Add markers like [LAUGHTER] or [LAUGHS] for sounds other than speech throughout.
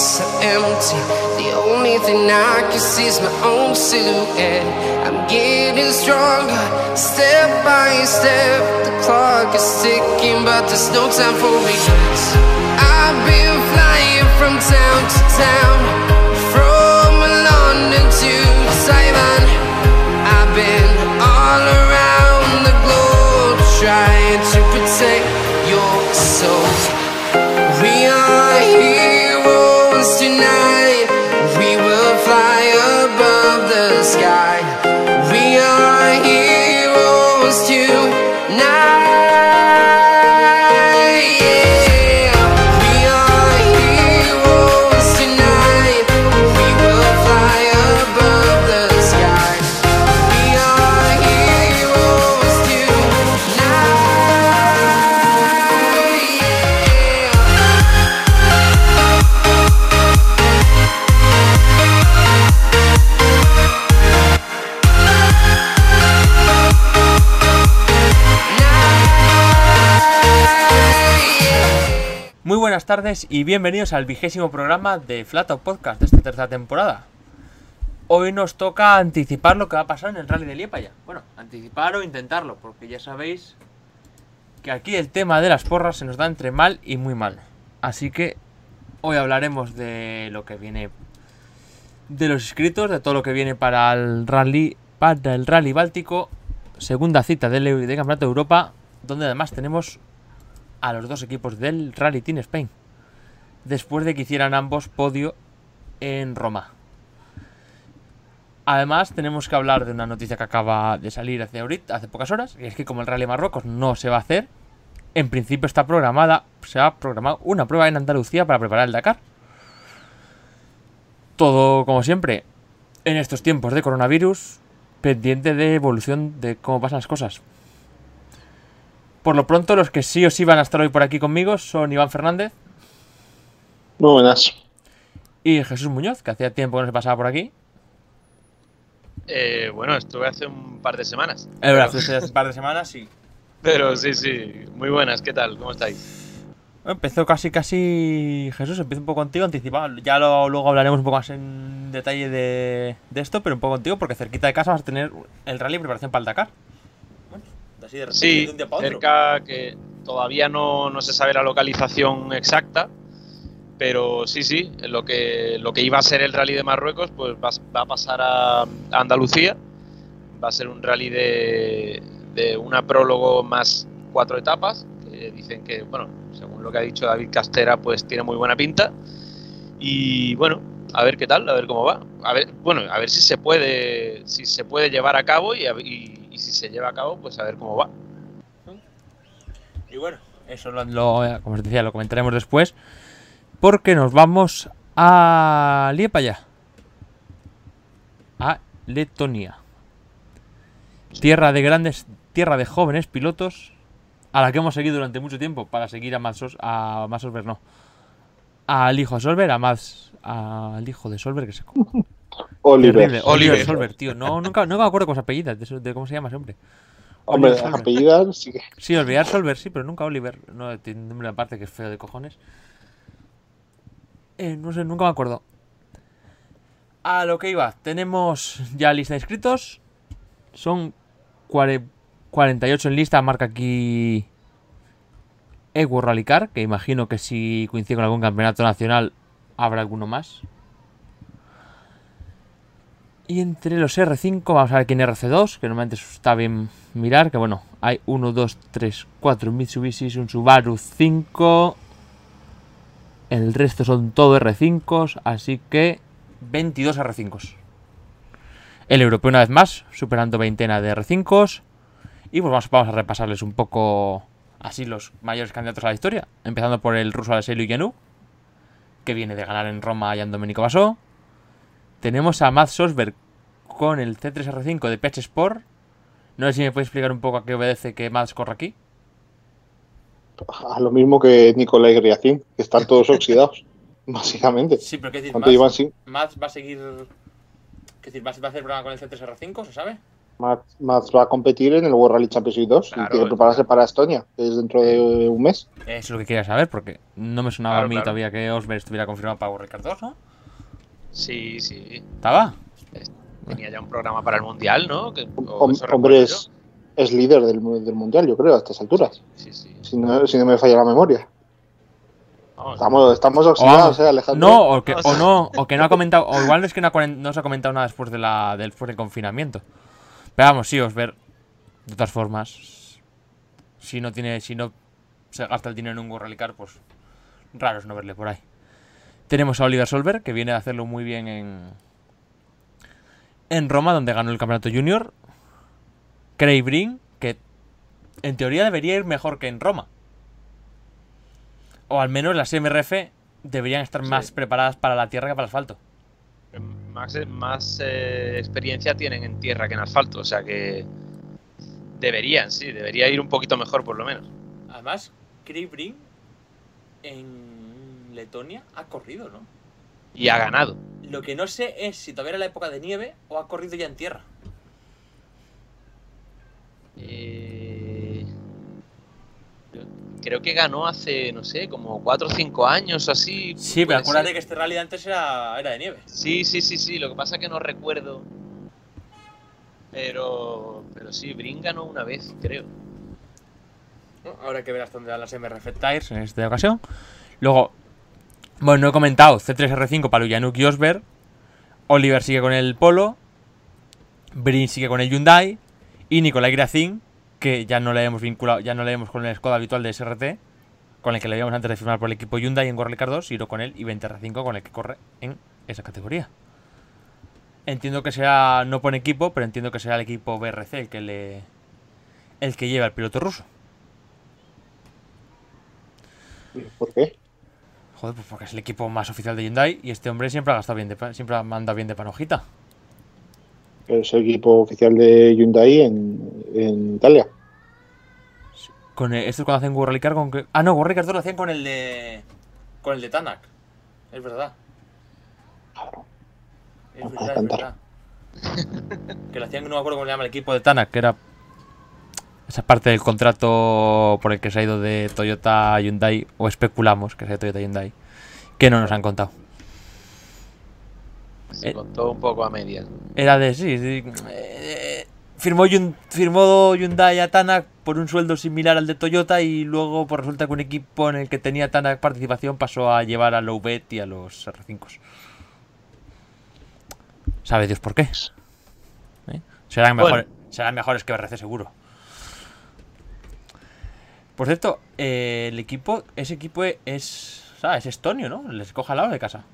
so empty. The only thing I can see is my own silhouette. I'm getting stronger, step by step. The clock is ticking, but there's no time for regrets. I've been flying from town to town, tardes y bienvenidos al vigésimo programa de Flat Out Podcast de esta tercera temporada. Hoy nos toca anticipar lo que va a pasar en el Rally de Liepaya. Bueno, anticipar o intentarlo, porque ya sabéis que aquí el tema de las porras se nos da entre mal y muy mal. Así que hoy hablaremos de lo que viene de los inscritos, de todo lo que viene para el Rally, para el Rally Báltico, segunda cita del, del Campeonato de Europa, donde además tenemos a los dos equipos del Rally Team Spain, después de que hicieran ambos podio en Roma. Además, tenemos que hablar de una noticia que acaba de salir hace, ahorita, hace pocas horas, y es que como el Rally Marruecos no se va a hacer, en principio está programada, se ha programado una prueba en Andalucía para preparar el Dakar. Todo, como siempre, en estos tiempos de coronavirus, pendiente de evolución de cómo pasan las cosas. Por lo pronto, los que sí o sí van a estar hoy por aquí conmigo son Iván Fernández Muy buenas. y Jesús Muñoz, que hacía tiempo que no se pasaba por aquí. Eh, bueno, estuve hace un par de semanas. Es verdad, hace un par de semanas sí. [LAUGHS] Pero sí, sí, muy buenas, ¿qué tal? ¿Cómo estáis? Empezó casi, casi. Jesús, empiezo un poco contigo, anticipado. Ya lo- luego hablaremos un poco más en detalle de, de esto, pero un poco contigo, porque cerquita de casa vas a tener el rally en preparación para el Dakar. Bueno, así de repente, Sí, de un día para otro. cerca que todavía no, no se sabe la localización exacta, pero sí, sí, lo que, lo que iba a ser el rally de Marruecos pues va, va a pasar a, Andalucía, va a ser un rally de, de una prólogo más cuatro etapas, que dicen que, bueno, según lo que ha dicho David Castera, pues tiene muy buena pinta, y bueno, a ver qué tal, a ver cómo va. A ver, bueno, a ver si se puede, si se puede llevar a cabo y si se lleva a cabo, pues a ver cómo va. Y bueno, eso lo, lo- como os decía, lo comentaremos después. Porque nos vamos a Liepaya. A Letonia. Tierra de grandes, tierra de jóvenes pilotos. A la que hemos seguido durante mucho tiempo para seguir a Sos- a Mats Solberg, no. Al hijo de Solberg, a Mats, al hijo de Solberg, que se [LAUGHS] Oliver. Terrible. Oliver Oliver. Solberg, tío. No, nunca, nunca me acuerdo cómo se apellida, de, eso- de cómo se llama ese hombre. Hombre, apellidas, sí olvidar Solver, sí, pero nunca Oliver. No, tiene un nombre aparte que es feo de cojones. Eh, no sé, nunca me acuerdo. A lo que iba, tenemos ya lista de inscritos. Son cuare- 48 en lista, marca aquí Ewo Rallycar, que imagino que si coincide con algún campeonato nacional habrá alguno más. Y entre los R5, vamos a ver aquí en RC2, que normalmente está bien mirar, que bueno, hay 1, 2, 3, 4 Mitsubishis, un Subaru 5. El resto son todo R5s, así que 22 R5s. El europeo una vez más, superando veintena de R5s. Y pues vamos, a repasarles un poco así los mayores candidatos a la historia. Empezando por el ruso Alessio Yanu, que viene de ganar en Roma y en Domenico Basó. Tenemos a Matt Sosberg con el C3R5 de PH Sport. No sé si me puedes explicar un poco a qué obedece que Mads corre aquí. A lo mismo que Nicolai Griacin, que están todos [LAUGHS] oxidados, básicamente. Sí, pero qué decir, ¿Cuánto llevan sin? Mads va a seguir. ¿Qué decir, va a va a hacer programa con el C3R5, se sabe? Max, Max va a competir en el World Rally Championship 2 Claro, y tiene que prepararse para Estonia, que es dentro de un mes. Eso es lo que quería saber, porque no me sonaba Claro, a mí claro. todavía que Osberg estuviera confirmado para Ricardo 2, ¿no? Sí, sí. ¿Estaba? Tenía ya un programa para el mundial, ¿no? Que, Hom- eso recuerdo hombre, yo. Es, líder del, mu- del mundial, yo creo, a estas alturas. Sí, sí. Si no, si no me falla la memoria. Estamos, estamos O, oxidados, ¿eh, Alejandro? no, o, que, o no, o que no ha comentado, o igual es que no, ha comen- no se ha comentado nada después, de la, del- después del confinamiento. Pero vamos, sí, Osberg, de todas formas, si no tiene, si no se gasta el dinero en un World Rally Car, pues raro es no verle por ahí. Tenemos a Oliver Solberg, que viene a hacerlo muy bien en, en Roma, donde ganó el campeonato junior. Craig Breen, que en teoría debería ir mejor que en Roma. O al menos las MRF deberían estar Sí. más preparadas para la tierra que para el asfalto. Más, más eh, experiencia tienen en tierra que en asfalto, o sea que deberían, sí, debería ir un poquito mejor por lo menos. Además, Craig Breen en Letonia ha corrido, ¿no? Y ha ganado. Lo que no sé es si todavía era la época de nieve o ha corrido ya en tierra. Eh, creo que ganó hace, no sé, como 4 o 5 años o así. Sí, pero acuérdate ser. que este rally antes era, era de nieve. Sí, sí, sí, sí, lo que pasa es que no recuerdo. Pero, pero sí, Brin ganó una vez, creo. Ahora que ver hasta dónde dan las MRF Tires en esta ocasión. Luego, bueno, no he comentado C3R5 para Lujanuk y Osberg. Oliver sigue con el Polo. Brin sigue con el Hyundai. Y Nicolai Gracin, que ya no le hemos vinculado, ya no le hemos con el Skoda habitual de SRT, con el que le habíamos antes de firmar por el equipo Hyundai en World Car 2, y no con el i20R5 con el que corre en esa categoría. Entiendo que sea, no pone equipo, pero entiendo que será el equipo BRC el que le. el que lleva el piloto ruso. ¿Por qué? Joder, pues porque es el equipo más oficial de Hyundai y este hombre siempre ha gastado bien de siempre ha mandado bien de panojita. Es el equipo oficial de Hyundai en, en Italia. Con el- esto es cuando hacen World Rally Car con que- Ah, no, World Rally Car 2 lo hacían con el de con el de Tanak. Es verdad. Claro. Es verdad, es cantar. verdad. que lo hacían, no me acuerdo cómo se llama el equipo de Tanak, que era esa parte del contrato por el que se ha ido de Toyota Hyundai, o especulamos que sea de Toyota Hyundai, que no nos han contado. Se Eh. contó un poco a medias. Era de sí, sí, eh, firmó, Hyun- firmó Hyundai a Tanak por un sueldo similar al de Toyota y luego pues, resulta que un equipo en el que tenía Tanak participación pasó a llevar a Lowbet y a los R5. ¿Sabe Dios por qué? ¿Eh? Serán, Bueno. mejores, serán mejores que BRC seguro. Por cierto, eh, el equipo, ese equipo es, es estonio, ¿no? Les coja al lado de casa.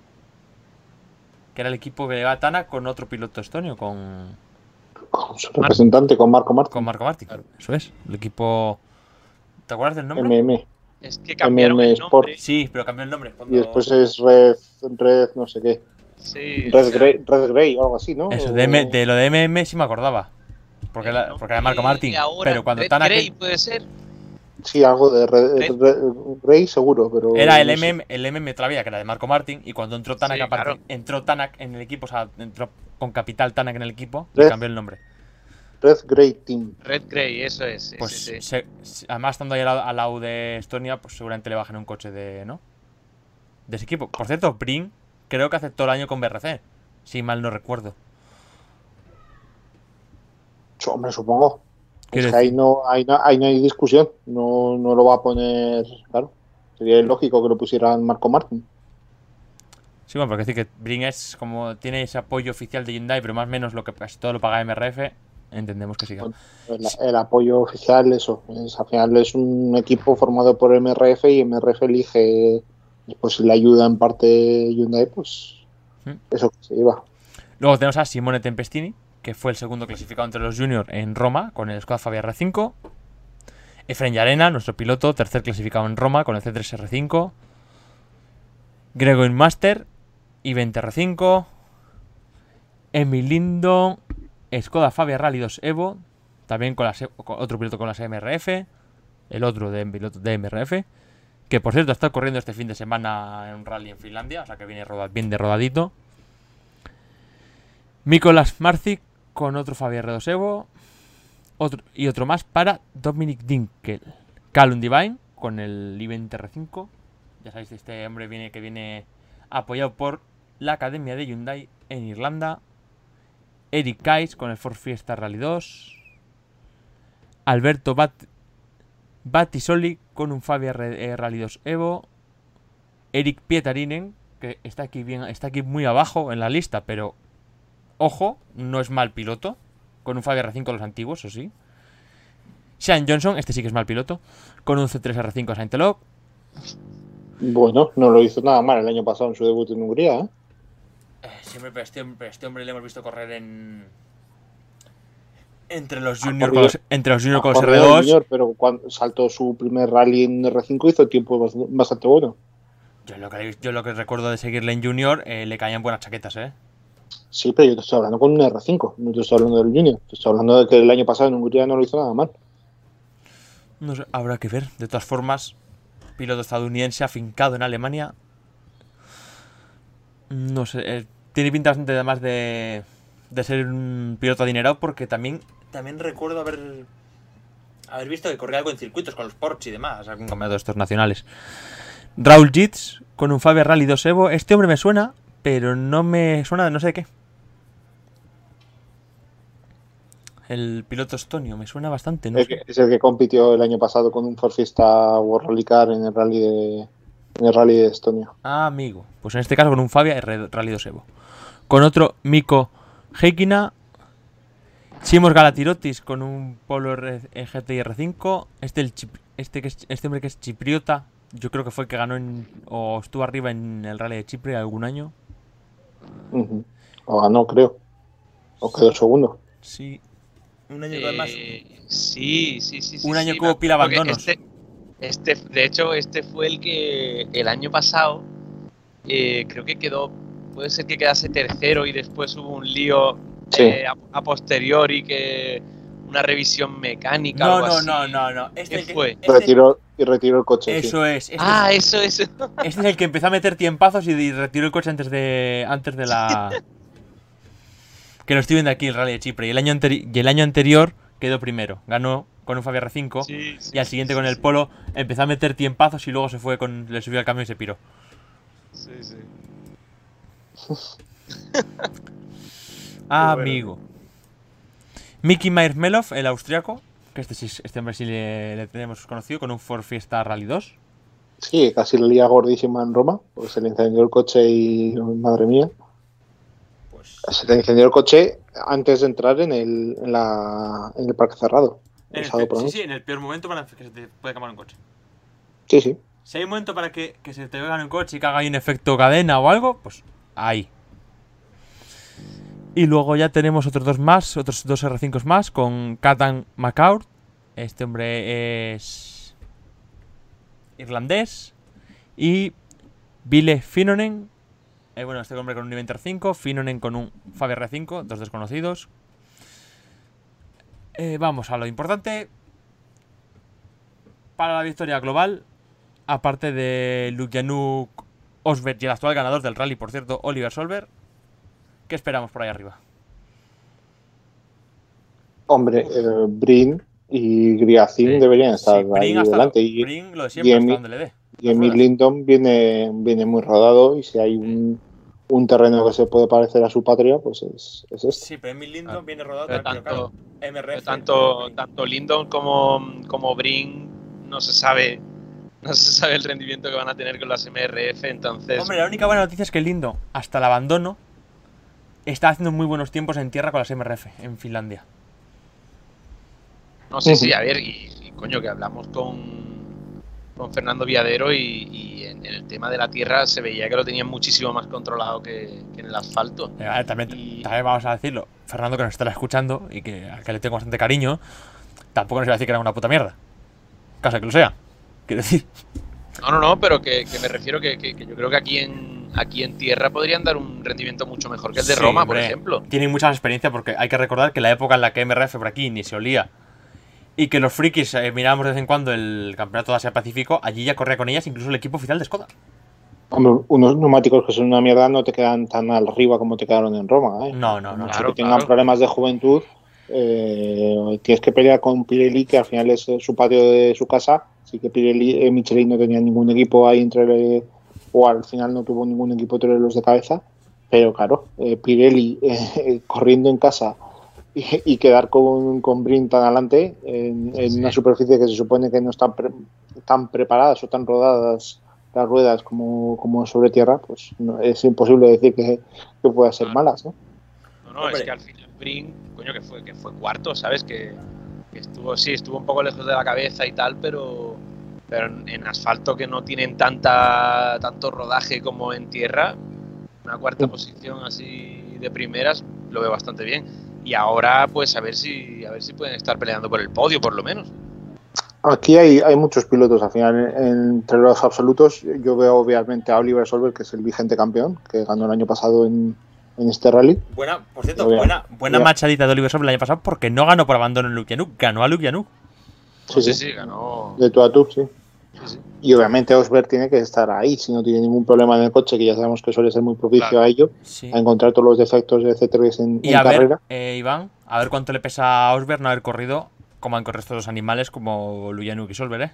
Que era el equipo que lleva a Tanak con otro piloto estonio, con, Con su representante, con Marco Martín. con Marco Martin. Claro. Eso es. El equipo. ¿Te acuerdas del nombre? MM. Es que cambiaron MM el Sport. nombre. Sí, pero cambió el nombre. Y después es Red, Red no sé qué. Sí, o Red sea, Grey, Red Grey o algo así, ¿no? Eso, de, M- de lo de MM sí me acordaba. Porque, porque era Marco ahora, Pero cuando Red. Grey puede ser. Sí, algo de Red, Red- Red Grey seguro, pero... Era el no. MM, el MM todavía, que era de Marco Martin. Y cuando entró Tanak, Sí, aparte- claro. entró Tanak en el equipo, o sea, entró con capital Tanak en el equipo, le Red- cambió el nombre. Red Grey Team. Red Grey, eso es. Pues sí, sí. se- se- además, estando ahí al, lado- al lado de Estonia, pues seguramente le bajan un coche de. ¿No? De ese equipo. Por cierto, Brin creo que aceptó el año con BRC. Si mal no recuerdo. Hombre, supongo. Es ahí no, ahí, no, ahí no hay discusión. No, no lo va a poner... Claro. Sería lógico que lo pusieran Marco Martín. Sí, bueno, porque decir que Brin es como. Tiene ese apoyo oficial de Hyundai, pero más o menos lo que casi todo lo paga MRF. Entendemos que siga. El, el apoyo oficial, eso. Es, al final es un equipo formado por MRF y MRF elige... Pues si le ayuda en parte Hyundai, pues... ¿Mm? Eso que se lleva. Luego tenemos a Simone Tempestini, que fue el segundo clasificado entre los juniors en Roma con el Skoda Fabia R5. Efren Yarena, nuestro piloto, tercer clasificado en Roma con el C3R5. Gregor Master, I20 R5. Emil Lindo, Skoda Fabia Rally 2 Evo, también con, otro piloto con las MRF, el otro de piloto de MRF, que por cierto está corriendo este fin de semana en un rally en Finlandia, o sea que viene bien de rodadito. Mikolas Marcik con otro Fabi R2 Evo otro, y otro más para Dominic Dinkel. Calum Divine con el i20 R5. Ya sabéis, este hombre viene que viene apoyado por la Academia de Hyundai en Irlanda. Eric Kais con el Ford Fiesta Rally 2. Alberto Bat Battisoli con un Fabia eh, Rally 2 Evo. Eric Pietarinen, que está aquí bien, está aquí muy abajo en la lista, pero ojo, no es mal piloto. Con un Fabia R5 los antiguos, eso sí. Sean Johnson, este sí que es mal piloto. Con un C3 R5 Saintelog. Bueno, no lo hizo nada mal el año pasado en su debut en Hungría. ¿eh? Eh, siempre, pero este, hombre- este hombre le hemos visto correr en. Entre los juniors con corrido- los, entre los juniors con los Ha corrido R2. el junior, pero cuando saltó su primer rally en R5 hizo tiempo bast- bastante bueno. Yo lo, que, yo lo que recuerdo de seguirle en Junior, eh, le caían buenas chaquetas, ¿eh? Sí, pero yo te estoy hablando con un R5, no te estoy hablando del junior. Te estoy hablando de que el año pasado en Hungría no lo hizo nada mal. No sé, habrá que ver. De todas formas, piloto estadounidense afincado en Alemania. No sé, eh, tiene pinta bastante además de, de ser un piloto adinerado porque también, también recuerdo haber, haber visto que corría algo en circuitos con los Porsche y demás, algún campeonato de estos nacionales. Raúl Jits con un Fabia Rally 2 Evo. Este hombre me suena, pero no me suena de no sé de qué. El piloto estonio me suena bastante, ¿no? Que- es el que compitió el año pasado con un Ford Fiesta World Rally Car en el rally de, en el rally de Estonia. Ah, amigo. Pues en este caso con un Fabia Rally 2 Evo. Con otro Miko Heikina. Simos Galatirotis con un Polo eh, GTI R5. Este, el chip- este, que es- este hombre que es chipriota. Yo creo que fue el que ganó en, o estuvo arriba en el Rally de Chipre algún año. Ujú. O ganó, creo. O quedó segundo. Sí. Un año. Eh, sí, sí, sí, sí. Un año sí, que hubo pila abandonos. Este, este, de hecho, este fue el que el año pasado eh, creo que quedó, puede ser que quedase tercero y después hubo un lío Sí. eh, a, a posteriori que una revisión mecánica. No, algo no, así. no, no, no. Este ¿Qué el que- fue? este- Retiró, y retiró el coche. sí. Eso es. Este, Ah, eso, eso. este es el que empezó a meter tiempazos y, y retiró el coche antes de. antes de la. [LAUGHS] que lo estoy viendo aquí, el Rally de Chipre. Y el año, anteri- y el año anterior quedó primero. Ganó con un Fabia R5. Sí, sí, y al siguiente sí, con el sí, Polo empezó a meter tiempazos y luego se fue con. le subió al camión y se piró. Sí, sí. Ah, bueno. amigo. Mickey Myers Melov, el austriaco. Que este, sí, este hombre sí le, le tenemos conocido con un Ford Fiesta Rally 2. Sí, casi la lía gordísima en Roma, porque se le incendió el coche y, madre mía, Pues. se le incendió el coche antes de entrar en el, en la, en el parque cerrado. En el el sí, sí, en el peor momento para que se te puede quemar un coche. sí, sí. Si hay un momento para que, que se te venga un coche y que haga ahí un efecto cadena o algo, pues ahí. Y luego ya tenemos otros dos más, otros dos R5 más, con Katan McCourt. Este hombre es irlandés. Y Ville Finonen. eh, bueno, este hombre con un nivel R5. Finonen con un Fabia R5, dos desconocidos. Eh, vamos a lo importante. Para la victoria global, aparte de Lukyanuk Osberg y el actual ganador del rally, por cierto, Oliver Solberg, ¿qué esperamos por ahí arriba? Hombre, eh, Brin y Griacin Sí. deberían estar Sí, ahí Brin hasta- delante. Y, Brin lo de siempre, y hasta Emi- donde le dé. y Emil. Linton viene, viene muy rodado y si hay un, un terreno que se puede parecer a su patria, pues es, es este. Sí, pero Emil Lindon Ah, viene rodado Pero tanto, claro. pero MRF. tanto, tanto Lindon como, como Brin no se sabe no se sabe el rendimiento que van a tener con las MRF, entonces Hombre, la única buena noticia es que Lindon, hasta el abandono, está haciendo muy buenos tiempos en tierra con las MRF en Finlandia. no sé si, Ujú. a ver, y, y coño, que hablamos con, con Fernando Viadero y, y en, en el tema de la tierra se veía que lo tenían muchísimo más controlado que, que en el asfalto. Eh, a ver, también, Y- también vamos a decirlo, Fernando que nos estará escuchando y que, al que le tengo bastante cariño, tampoco nos iba a decir que era una puta mierda. Caso que lo sea. Quiero decir, No, no, no, pero que, que me refiero que, que- que yo creo que aquí en, aquí en tierra podrían dar un rendimiento mucho mejor que el de Sí, Roma, por hombre. ejemplo. tienen mucha más experiencia porque hay que recordar que la época en la que MRF por aquí ni se olía y que los frikis eh, mirábamos de vez en cuando el campeonato de Asia Pacífico, allí ya corría con ellas incluso el equipo oficial de Skoda. Hombre, unos neumáticos que son una mierda no te quedan tan arriba como te quedaron en Roma. ¿eh? No, no, no. Mucho Claro, que tengan claro. problemas de juventud, eh, tienes que pelear con Pirelli, que al final es eh, su patio de su casa. Así que Pirelli, eh, Michelin no tenía ningún equipo ahí entre, o al final no tuvo ningún equipo entre los de cabeza. Pero claro, eh, Pirelli eh, corriendo en casa y, y quedar con, con Brin tan adelante en, en Sí. una superficie que se supone que no están pre- tan preparadas o tan rodadas las ruedas como, como sobre tierra, pues no- es imposible decir que, que puedan ser Claro. malas. ¿no? No, no, Hombre. es que al final Brin, coño, que fue, que fue cuarto, ¿sabes? Que, que estuvo, sí, estuvo un poco lejos de la cabeza y tal, pero, pero en, en asfalto que no tienen tanta tanto rodaje como en tierra, una cuarta posición así de primeras lo veo bastante bien. Y ahora, pues a ver si a ver si pueden estar peleando por el podio, por lo menos. Aquí hay, hay muchos pilotos al final. en- Entre los absolutos, yo veo obviamente a Oliver Solberg, que es el vigente campeón, que ganó el año pasado en, en este rally. Buena, por cierto, buena, buena machadita de Oliver Solberg el año pasado porque no ganó por abandono en Lukianuk, ganó a Lukianuk. Sí, sí, sí. ganó. De tú a tú, sí. sí, sí. Y obviamente Osberg tiene que estar ahí, si no tiene ningún problema en el coche, que ya sabemos que suele ser muy propicio Claro. a ello, Sí. a encontrar todos los defectos de C3 en, Y en a carrera. ver, eh, Iván, a ver cuánto le pesa a Osberg no haber corrido como han corrido estos dos animales como Luyanuk y Solberg, ¿eh?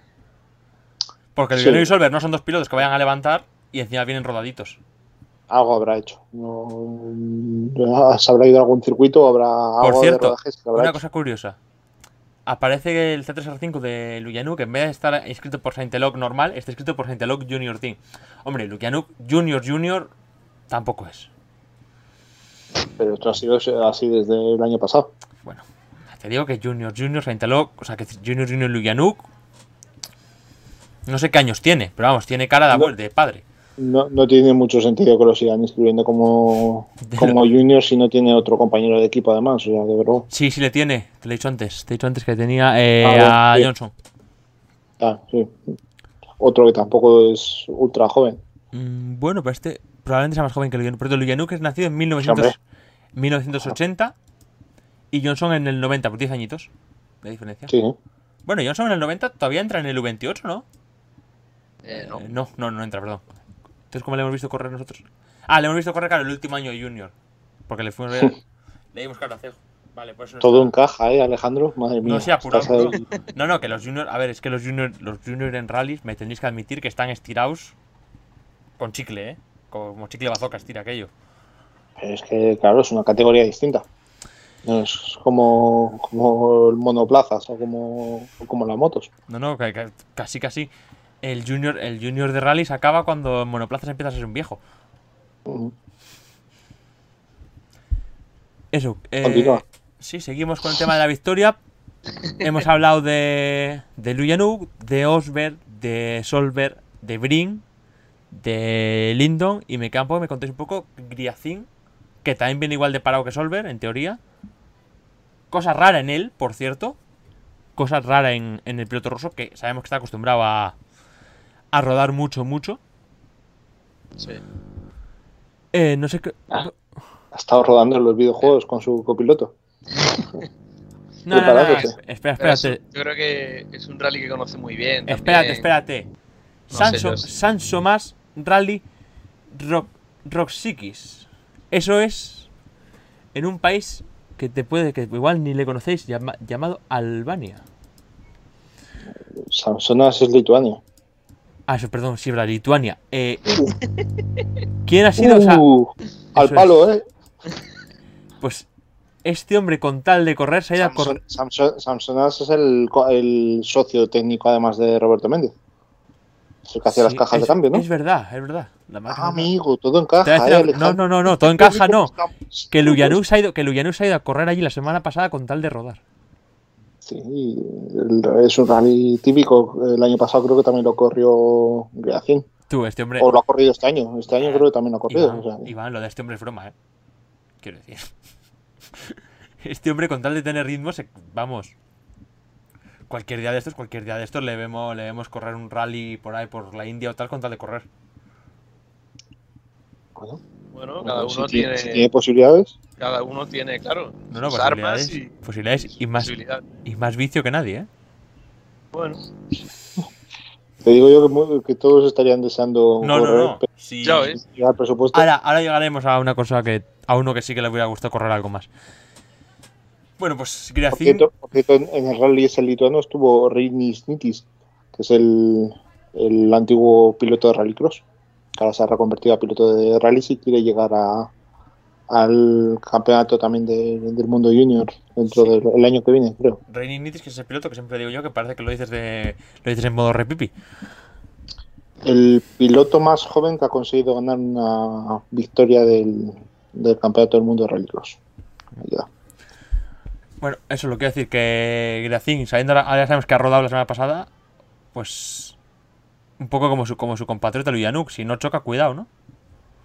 Porque Sí. Luyanuk y Solberg no son dos pilotos que vayan a levantar y encima vienen rodaditos. Algo habrá hecho. No, se habrá ido a algún circuito o habrá Por algo cierto, de rodajes que habrá Una hecho. cosa curiosa. Aparece el C3R5 de Luyanuk, en vez de estar inscrito por Saintelog normal, está escrito por Saintelog Junior Team. Hombre, Luyanuk Junior Junior tampoco es. Pero esto ha sido así desde el año pasado. Bueno, te digo que Junior Junior Saintelog, o sea que Junior Junior Luyanuk. No sé qué años tiene, pero vamos, tiene cara de, abuelo, de padre. No, no tiene mucho sentido que lo sigan inscribiendo como, como junior si no tiene otro compañero de equipo además. O sea, de verdad. Sí, sí le tiene, te lo he dicho antes. Te he dicho antes que tenía eh, Ah, a. Johnson. Ah, sí. Otro que tampoco es ultra joven. Mm, bueno, pero este probablemente sea más joven que Luyanuk. Pero Luyanuk es nacido en 1900 hombre. 1980 y Johnson en el 90, por 10 añitos de diferencia. Sí, sí. Bueno, Johnson en el 90 todavía entra en el U28, ¿no? Eh, no. Eh, no, no, no entra, perdón. Entonces, ¿cómo le hemos visto correr nosotros? Ah, le hemos visto correr, claro, el último año Junior. Porque le fuimos a ver. le dimos cara a cejo. Vale, pues no Todo está. encaja, ¿eh, Alejandro? Madre mía. No se apurado. No, no, que los junior, a ver, es que los junior, los junior en rallies me tenéis que admitir que están estirados con chicle, ¿eh? Como chicle bazooka estira aquello. Pero es que, claro, es una categoría distinta. No es como, como el monoplazas o como, como las motos. No, no, casi, casi. El junior, el junior de rallies acaba cuando en monoplazas empieza a ser un viejo. Eso. eh, sí, seguimos con el tema de la victoria. Hemos hablado de, de Luyanuk, de Osberg, de Solberg, de Brin, de Lindon. Y me poco, me contéis un poco Griacin, que también viene igual de parado que Solberg, en teoría. Cosa rara en él, por cierto. Cosa rara en, en el piloto ruso, que sabemos que está acostumbrado a, a rodar mucho, mucho. Sí. Eh, no sé qué. Ah. Ha estado rodando en los videojuegos con su copiloto. [LAUGHS] No, no, no, preparándose. es- espera, espérate. yo creo que es un rally que conoce muy bien. Espérate, también. espérate. No Sanso, sé más Rally Rock, Roxikis. Eso es en un país que te puede, que igual ni le conocéis, llama- llamado Albania. Samsonas es Lituania. Ah, eso, perdón, sí, verdad, Lituania. Eh, [LAUGHS] ¿Quién ha sido? O sea, Uh, al palo, ¿eh? pues este hombre con tal de correr se ha ido a correr. Samson- Samson- Samsonas es el, socio técnico además de Roberto Méndez. Es el que hacía las cajas es, de cambio, ¿no? Es verdad, es verdad. La Ah, amigo, todo encaja, decir ¿eh, no, no, no, no, todo encaja, no. Que Luyanuk se ha ido, que ha ido a correr allí la semana pasada con tal de rodar. Sí, es un rally típico. El año pasado creo que también lo corrió Griacin. Tú, este hombre. O lo ha corrido este año. Este año creo que también lo ha corrido. Iván, o sea, Iván, lo de este hombre es broma, ¿eh? Quiero decir. [LAUGHS] Este hombre, con tal de tener ritmo, se- vamos. Cualquier día de estos, cualquier día de estos le vemos, le vemos correr un rally por ahí, por la India o tal, con tal de correr. bueno, Bueno, cada si uno tiene, tiene, si tiene posibilidades. Cada uno tiene, claro, No, no, sus posibilidades, armas y posibilidades y más, y más vicio que nadie, ¿eh? Bueno, Te digo yo que, todos estarían deseando No, no, correr, no. pero Sí. Presupuesto. Ahora, ahora llegaremos a una cosa que. a uno que sí que le hubiera gustado correr algo más. Bueno, pues cierto, en en el rally ese lituano estuvo Reinis Nitis, que es el, el antiguo piloto de rallycross, que ahora se ha reconvertido a piloto de rally y quiere llegar a, al campeonato también de- del mundo junior dentro Sí. del el año que viene, creo. Reini Nitis, que es el piloto que siempre digo yo, que parece que lo dices de. lo dices en modo repipi. El piloto más joven que ha conseguido ganar una victoria del, del campeonato del mundo de rallycross. Bueno, eso lo quiero decir, que Gracin, sabiendo ahora ya sabemos que ha rodado la semana pasada, pues. un poco como su, como su compatriota Luyanuk, si no choca, cuidado, ¿no?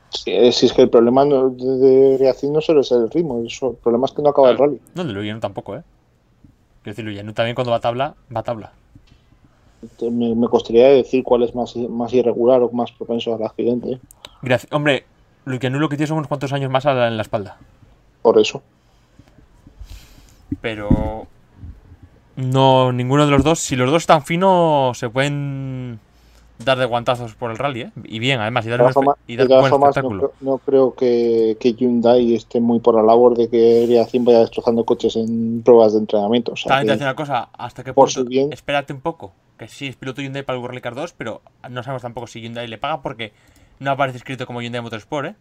Sí, si es que el problema no- de, reacción no solo es el ritmo, el problema es que no acaba el rally. No, de Luyanuk tampoco, ¿eh? Quiero decir, Luyanuk también cuando va a tabla, va a tabla. Me, me costaría decir cuál es más, más irregular o más propenso al accidente. ¿eh? Hombre, Luyanuk lo que tiene son unos cuantos años más en la espalda. Por eso. Pero. No, ninguno de los dos. Si los dos están finos, se pueden dar de guantazos por el rally, ¿eh? Y bien, además, y dar, un espe- y dar buen formas, espectáculo. creo- no creo que, que Hyundai esté muy por la labor de que Reacin vaya destrozando coches en pruebas de entrenamiento. O sea, También te que- decir una cosa, ¿hasta qué por punto? su bien. Espérate un poco. Que sí, es piloto Hyundai para el World Car 2, pero no sabemos tampoco si Hyundai le paga porque no aparece escrito como Hyundai Motorsport, ¿eh?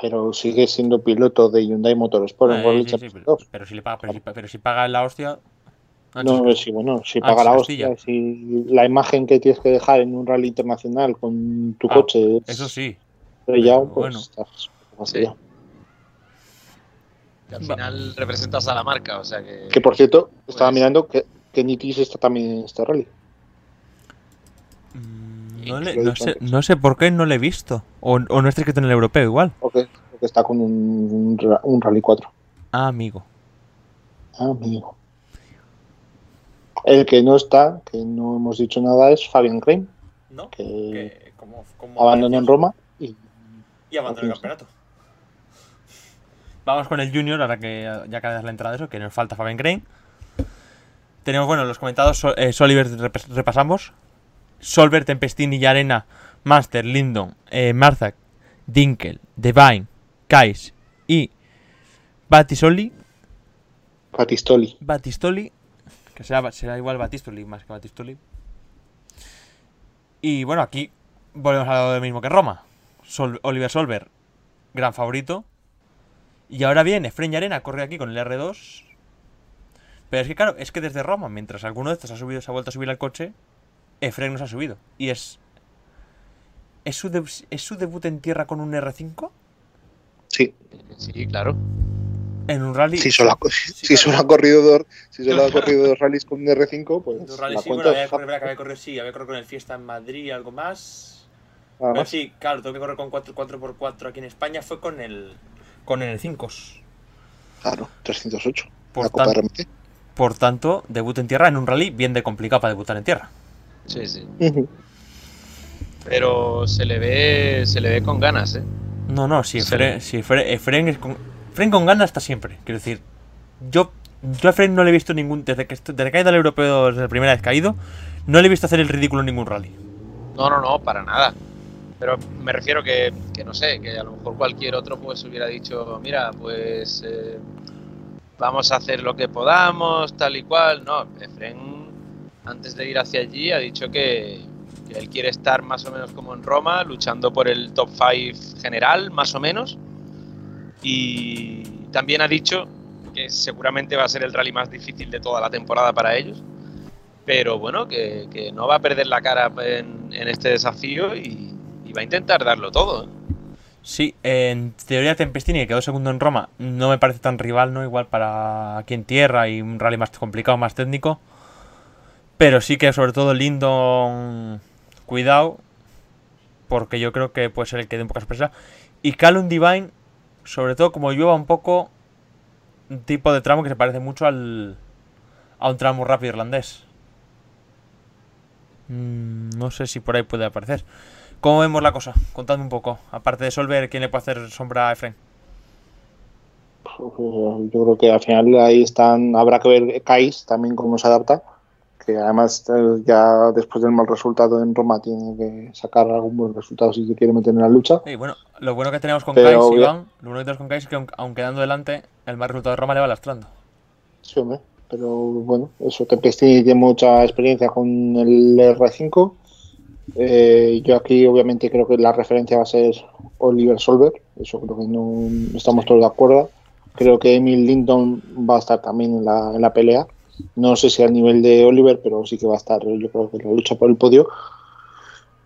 pero sigue siendo piloto de Hyundai Motorsport en Eh, World sí, sí, pero, 2. pero si le paga, pero si, pero si paga la hostia. No, sí, bueno, si Ah, paga la Castilla. hostia, si la imagen que tienes que dejar en un rally internacional con tu Ah, coche Eso sí. estrellado, pues bueno. estás fastidiado. Que al final representas a la marca, o sea que. Que por cierto, estaba mirando que, que Nitis está también en este rally. Mm, No, le- lo no sé, no sé por qué no le he visto. O, o no está escrito en el europeo igual. Porque, porque está con un, un, ra- un rally 4. Ah, amigo. Ah, amigo. El que no está, que no hemos dicho nada, es Fabian Krain, ¿No? que como, como abandonó en Roma y Y abandonó el campeonato. Vamos con el Junior, ahora que ya cada vez la entrada de eso, que nos falta Fabian Crane. Tenemos, bueno, los comentados, eh, Soliver rep- repasamos. Solver, Tempestini y Arena, Master, Lindon, eh, Marzak, Dinkel, Devine, Kais y Batisoli. Batistoli. Batistoli, que será, será igual Batistoli más que Batistoli. Y bueno, aquí volvemos a lo mismo que Roma. Sol- Oliver Solver, gran favorito. Y ahora viene Efren y Arena, corre aquí con el R2. Pero es que claro, es que desde Roma, mientras alguno de estos ha subido, se ha vuelto a subir al coche, Efren no se ha subido. Y es. ¿Es su, ¿Es su debut en tierra con un R5? Sí, Sí, claro. En un rally. si solo ha, si solo ha corrido dos, si solo ha corrido dos rallies con un R5, pues Dos la rallies, sí, cuenta bueno, había, había corrido, sí, había corrido con el Fiesta en Madrid y algo más. Nada Pero sí, claro, tengo que correr con 4, 4x4 aquí en España. Fue con el con el 5. Claro, 308. Por, la Copa tan- RMT. por tanto, debut en tierra en un rally bien de complicado para debutar en tierra. Sí, sí. Pero se le ve, se le ve con ganas, ¿eh? No, no, si Sí. Efren, si Efren- Efren es con, Efren con ganas está siempre. Quiero decir, yo, yo a Efren no le he visto ningún. Desde que, desde que ha ido al europeo, desde la primera vez ido, no le he visto hacer el ridículo en ningún rally. No, no, no, para nada. Pero me refiero que, que no sé, que a lo mejor cualquier otro pues hubiera dicho, mira, pues eh, vamos a hacer lo que podamos, tal y cual. No, Efren, antes de ir hacia allí, ha dicho que, que él quiere estar más o menos como en Roma, luchando por el top 5 general, más o menos. Y también ha dicho que seguramente va a ser el rally más difícil de toda la temporada para ellos. Pero bueno, que, que no va a perder la cara en, este desafío y, y va a intentar darlo todo. ¿eh? Sí, en teoría Tempestini, que quedó segundo en Roma, no me parece tan rival, ¿no? Igual para aquí en tierra y un rally más complicado, más técnico. Pero sí que sobre todo Lindon, cuidado, porque yo creo que puede ser el que dé un poco sorpresa. Y Callum Divine, sobre todo como lleva un poco un tipo de tramo que se parece mucho al, a un tramo rápido irlandés. Mm, no sé si por ahí puede aparecer. ¿Cómo vemos la cosa? Contadme un poco. Aparte de Solver, ¿quién le puede hacer sombra a Efren? Yo creo que al final ahí están, habrá que ver Kais también cómo se adapta, que además eh, ya después del mal resultado en Roma tiene que sacar algún buen resultado si se quiere meter en la lucha. Y bueno, lo bueno que tenemos con Kais, Iván, lo bueno que tenemos con Kais es que aun quedando delante, el mal resultado de Roma le va lastrando. Sí, hombre. Pero bueno, eso Tempestini tiene mucha experiencia con el R5. Eh, yo aquí obviamente creo que la referencia va a ser Oliver Solver. Eso creo que no estamos todos de acuerdo. Creo que Emil Linton va a estar también en la, en la pelea. No sé si al nivel de Oliver, pero sí que va a estar, yo creo que la lucha por el podio.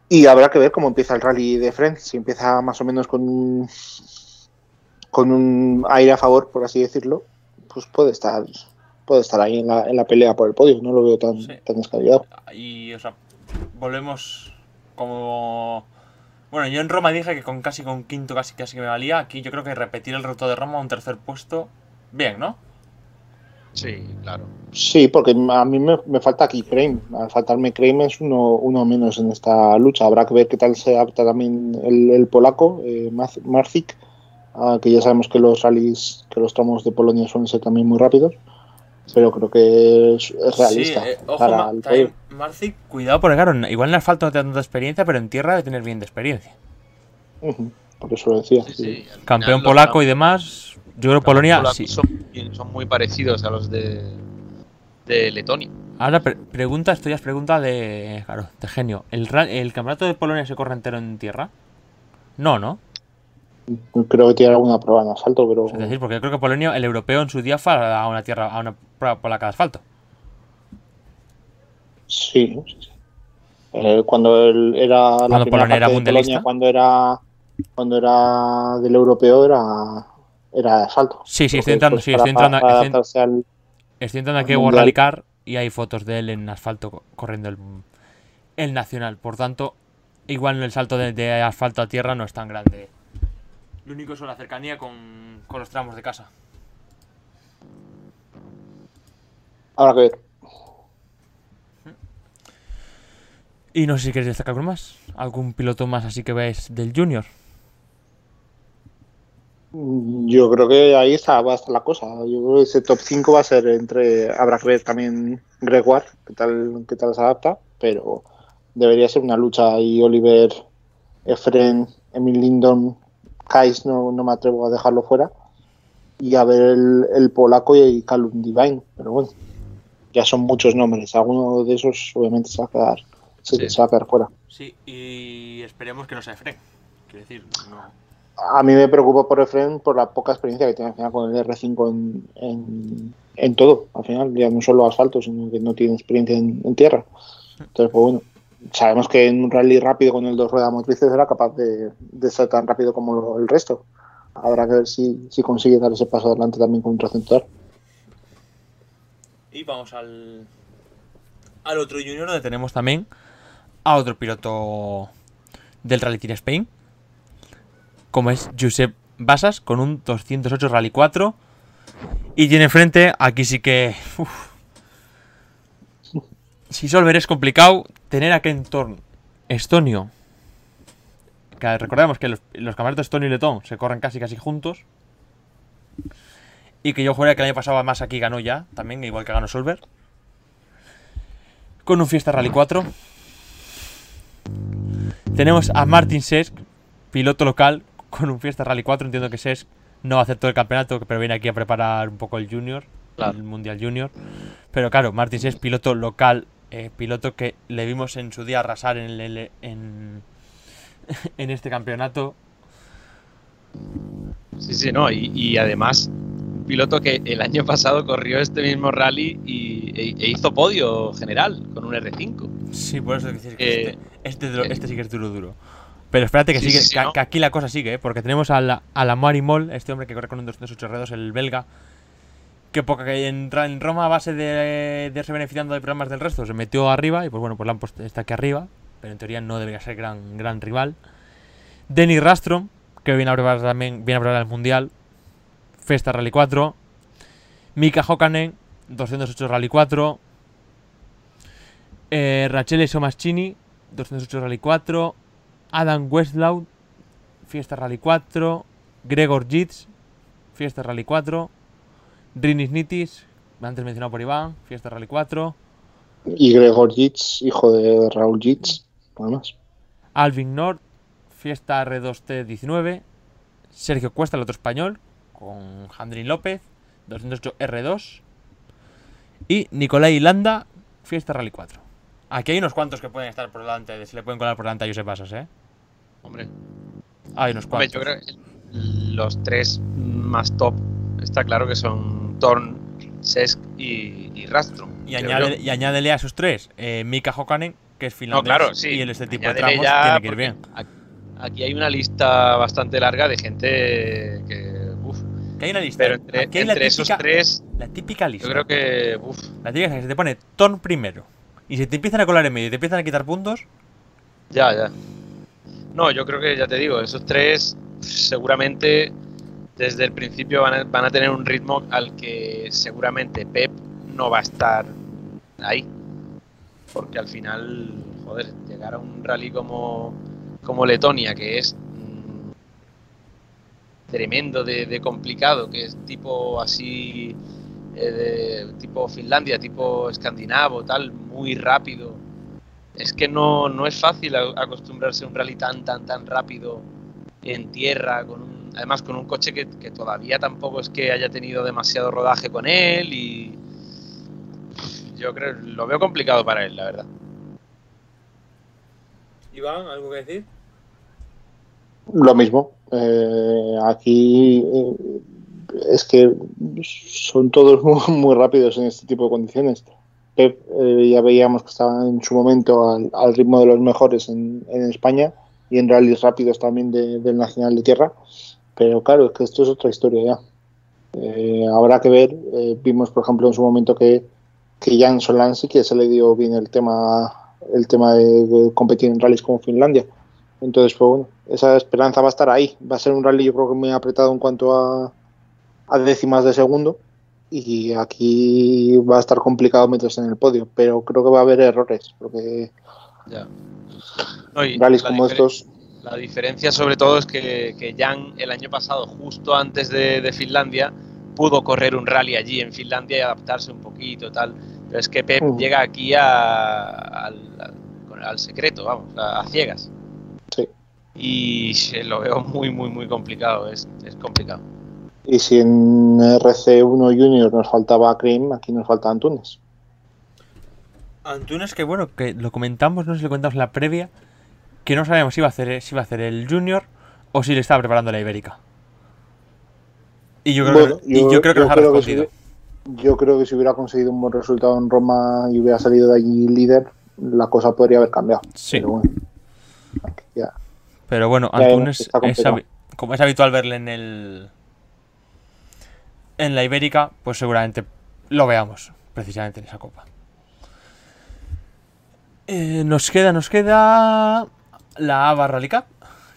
Y habrá que ver cómo empieza el rally de Friends. Si empieza más o menos con un, con un aire a favor, por así decirlo, pues puede estar puede estar ahí en la, en la pelea por el podio. No lo veo tan, Sí. tan descabellado. Y, o sea, volvemos como... Bueno, yo en Roma dije que con casi con quinto casi casi que me valía. Aquí yo creo que repetir el resultado de Roma a un tercer puesto, bien, ¿no? Sí, claro. Sí, porque a mí me, me falta aquí Crane. Al faltarme Crane es uno, uno menos en esta lucha. Habrá que ver qué tal se adapta también el, el polaco, eh, Marcik, ah, que ya sabemos que los rallies, que los tramos de Polonia suelen ser también muy rápidos. Pero creo que es, es realista. Sí, eh, ojo, para Ma- el también podio. Marci, cuidado porque claro, igual en asfalto no tiene tanta experiencia, pero en tierra debe tener bien de experiencia. Ujú, Por eso lo decía. Sí, sí. sí. Al Campeón polaco y demás, yo creo los Polonia sí. son, son muy parecidos a los de, de Letonia. Ahora pre- pregunta, esto ya es pregunta de, claro, de genio. ¿El, ¿El campeonato de Polonia se corre entero en tierra? No, ¿no? Creo que tiene alguna prueba en asalto, pero Es decir, porque yo creo que Polonia, el europeo en su día fue a una tierra, a una prueba polaca de asfalto. Sí, sí, sí. Eh, cuando él era Cuando Polonia era mundialista. cuando era cuando era del europeo era era de asalto. Sí, sí, estoy entrando, después sí, estoy entrando, para estoy, adaptarse al- estoy entrando aquí a. World Car y hay fotos de él en asfalto co- corriendo el, el nacional. Por tanto, igual el salto de, de asfalto a tierra no es tan grande. Lo único es la cercanía con, con los tramos de casa. Habrá que ver. Y no sé si queréis destacar algo más. ¿Algún piloto más así que veáis del Junior? Yo creo que ahí está, va a estar la cosa. Yo creo que ese top 5 va a ser entre. Habrá que ver también Gregoire, qué tal, qué tal se adapta, pero debería ser una lucha ahí. Oliver, Efren, Emil Lindon, Kais, no, no me atrevo a dejarlo fuera. Y a ver el, el polaco y Calum Divine, pero bueno, ya son muchos nombres. Alguno de esos, obviamente, se va a quedar, Sí. se va a quedar fuera. Sí, y esperemos que no sea Efren. Quiero decir, no. A mí me preocupa por Efren por la poca experiencia que tiene al final con el R5 en, todo. Al final, ya no solo asfalto, sino que no tiene experiencia en, tierra. Entonces, pues bueno, sabemos que en un rally rápido con el dos ruedas motrices era capaz de, de ser tan rápido como el resto. Habrá que ver si, si consigue dar ese paso adelante también con un tractor. Y vamos al, al otro junior donde tenemos también a otro piloto del Rally Team Spain, como es Josep Basas, con un 208 Rally 4. Y tiene enfrente, aquí sí que... Si Solver es complicado, tener a Ken Thorne, estonio. Que recordemos que los, los campeonatos estonio y letón se corren casi casi juntos. Y que yo juraría que el año pasado más aquí ganó ya, también, igual que ganó Solver. Con un Fiesta Rally 4. Tenemos a Martin Sesk, piloto local, con un Fiesta Rally 4. Entiendo que Sesk no va a hacer todo el campeonato, pero viene aquí a preparar un poco el Junior, Claro. el Mundial Junior. Pero claro, Martin Sesk, piloto local, eh, piloto que le vimos en su día arrasar en, el- en, [LAUGHS] en este campeonato. Sí, sí, no. Y, y además, un piloto que el año pasado corrió este mismo rally y, e, e hizo podio general con un R5. Sí, por eso decir que Eh, este, este, este sí que es duro, duro. Pero espérate que Sí, sigue, sí, que, ¿no? que aquí la cosa sigue, ¿eh? porque tenemos a la, a la Mari Moll, este hombre que corre con un 208 redos, el belga, que poca que entra en Roma a base de, de irse beneficiando de programas del resto, se metió arriba y pues bueno, pues la han puesto, está aquí arriba, pero en teoría no debería ser gran, gran rival. Denny Rastrom, que viene a preparar también, viene a preparar el Mundial, Festa Rally 4, Mika Hokanen, 208 Rally 4, eh, Rachele Somaschini, 208 Rally 4. Adam Westlaw, Fiesta Rally 4. Gregor Jits, Fiesta Rally 4. Rinis Nitis, antes mencionado por Iván, Fiesta Rally 4. Y Gregor Jitz, hijo de Raúl Jitz, nada más. Alvin Nord, Fiesta R2T19. Sergio Cuesta, el otro español, con Jandrin López, 208 R2. Y Nicolai Landa, Fiesta Rally 4. Aquí hay unos cuantos que pueden estar por delante, se le pueden colar por delante a Josep Pasos, ¿eh? Hombre, Hay unos hombre, cuantos. yo creo que los tres más top está claro que son Torn, Sesk y, y Rastro. Y, añade- y añádele a esos tres eh, Mika Hokanen, que es No, finlandés, claro, sí. y el este tipo de tramos tiene que ir bien. Aquí hay una lista bastante larga de gente que. Uf, Que hay una lista. pero entre, Aquí hay la entre esos tres, la típica lista. yo creo que. Uf, La típica que se te pone Ton primero. Y si te empiezan a colar en medio y te empiezan a quitar puntos, ya, ya. No, yo creo que ya te digo, esos tres seguramente desde el principio van a, van a tener un ritmo al que seguramente Pep no va a estar ahí. Porque al final, joder, llegar a un rally como, como Letonia, que es mm, tremendo de, de complicado, que es tipo así, eh, de- tipo Finlandia, tipo escandinavo, tal, muy rápido. Es que no, no es fácil acostumbrarse a un rally tan, tan, tan rápido en tierra, con un, además con un coche que, que todavía tampoco es que haya tenido demasiado rodaje con él y yo creo, lo veo complicado para él, la verdad. Iván, ¿algo que decir? Lo mismo. eh, aquí eh, es que son todos [LAUGHS] muy, muy rápidos en este tipo de condiciones. Pep eh, ya veíamos que estaba en su momento al, al ritmo de los mejores en, en España y en rallies rápidos también de- del Nacional de Tierra. Pero claro, es que esto es otra historia ya. Eh, habrá que ver. eh, vimos, por ejemplo, en su momento que, que Jan Solán sí que se le dio bien el tema el tema de, de competir en rallies como Finlandia. Entonces, pues bueno, esa esperanza va a estar ahí. Va a ser un rally, yo creo que muy apretado en cuanto a, a décimas de segundo. Y aquí va a estar complicado meterse en el podio. Pero creo que va a haber errores. Porque Ya. Rallies como estos. La diferencia sobre todo es que, que Jan el año pasado, justo antes de, de Finlandia, pudo correr un rally allí en Finlandia y adaptarse un poquito tal. Pero es que Pep Mm. llega aquí a- al, al- secreto, vamos, a, a ciegas. Sí. Y se lo veo muy, muy, muy complicado. Es, es complicado. Y si en RC1 Junior nos faltaba Cream, aquí nos falta Antunes. Antunes, que bueno, que lo comentamos, no sé si lo comentamos en la previa, que no sabíamos si iba a hacer, si iba a hacer el Junior o si le estaba preparando la Ibérica. Y yo creo Bueno, que, y yo creo que nos ha creo que respondido. si- yo creo que si hubiera conseguido un buen resultado en Roma y hubiera salido de allí líder, la cosa podría haber cambiado. Sí. Pero bueno, aquí ya. Pero bueno, Ya, Antunes, es como es habitual verle en el. En la Ibérica, pues seguramente lo veamos, precisamente en esa copa. Eh, nos queda, nos queda. La ABA Rally Cup,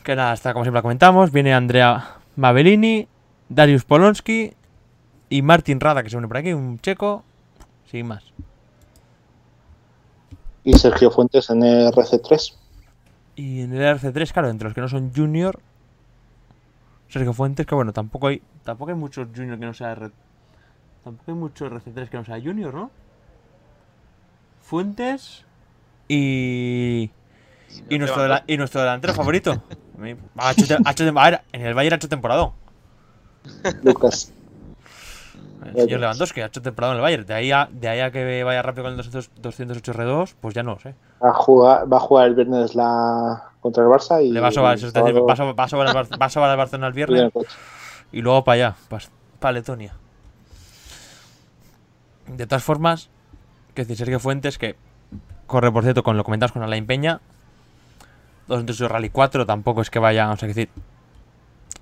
que nada, está como siempre la comentamos. Viene Andrea Mavellini, Darius Polonsky y Martin Rada, que se une por aquí, un checo. Sin más. Y Sergio Fuentes en RC3. Y en el RC3, claro, entre los que no son junior, Sergio Fuentes, que bueno, tampoco hay tampoco hay muchos junior que no sea R... Tampoco hay muchos RC3 que no sea junior, ¿no? Fuentes y y nuestro, y nuestro delantero favorito. Ha hecho ha a ver, en el Bayern ha hecho temporada. Lucas. El señor Lewandowski ha hecho temporada en el Bayern. De ahí a, de ahí a que vaya rápido con el 200 208 R2, pues ya no lo sé. Va a jugar, va a jugar el viernes la contra el Barça y Le va a sobar, eso el es decir, sábado va a sobar- va a sobar al Bar- va a sobar al Barcelona el viernes y luego para allá, para Letonia. De todas formas, que decir, Sergio Fuentes, que corre, por cierto, con lo comentamos con Alain Peña, 208 Rally 4, tampoco es que vaya, o sea, que decir,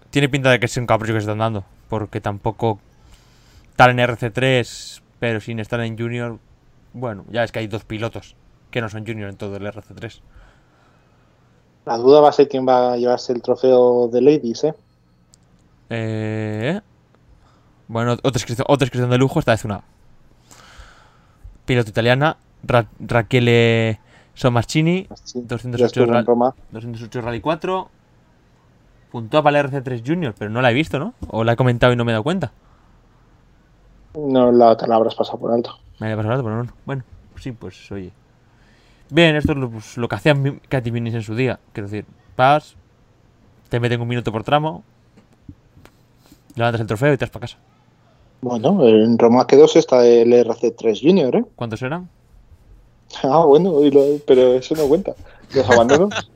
tiene pinta de que es un capricho que se están dando, porque tampoco estar en RC3, pero sin estar en Junior, bueno, ya es que hay dos pilotos que no son Junior en todo el RC3. La duda va a ser quién va a llevarse el trofeo de Ladies, ¿eh? Eh, bueno, otra inscripción, otra inscripción de lujo, esta vez una piloto italiana, Ra- Rachele Sommarchini, Sí, 208 ya estuvo en Ra- Roma. 208 Rally 4, puntúa para el RC3 Junior, pero no la he visto, ¿no? O la he comentado y no me he dado cuenta. No, la otra la habrás pasado por alto. Me había pasado algo, pero no. Bueno, sí, pues oye. Bien, esto es lo, pues, lo que hacían Katy Minis en su día. Quiero decir, vas, te meten un minuto por tramo, levantas el trofeo y te vas para casa. Bueno, en Roma que 2 está el RC3 Junior, ¿eh? ¿Cuántos eran? Ah, bueno, y lo- pero eso no cuenta. Los abandonos.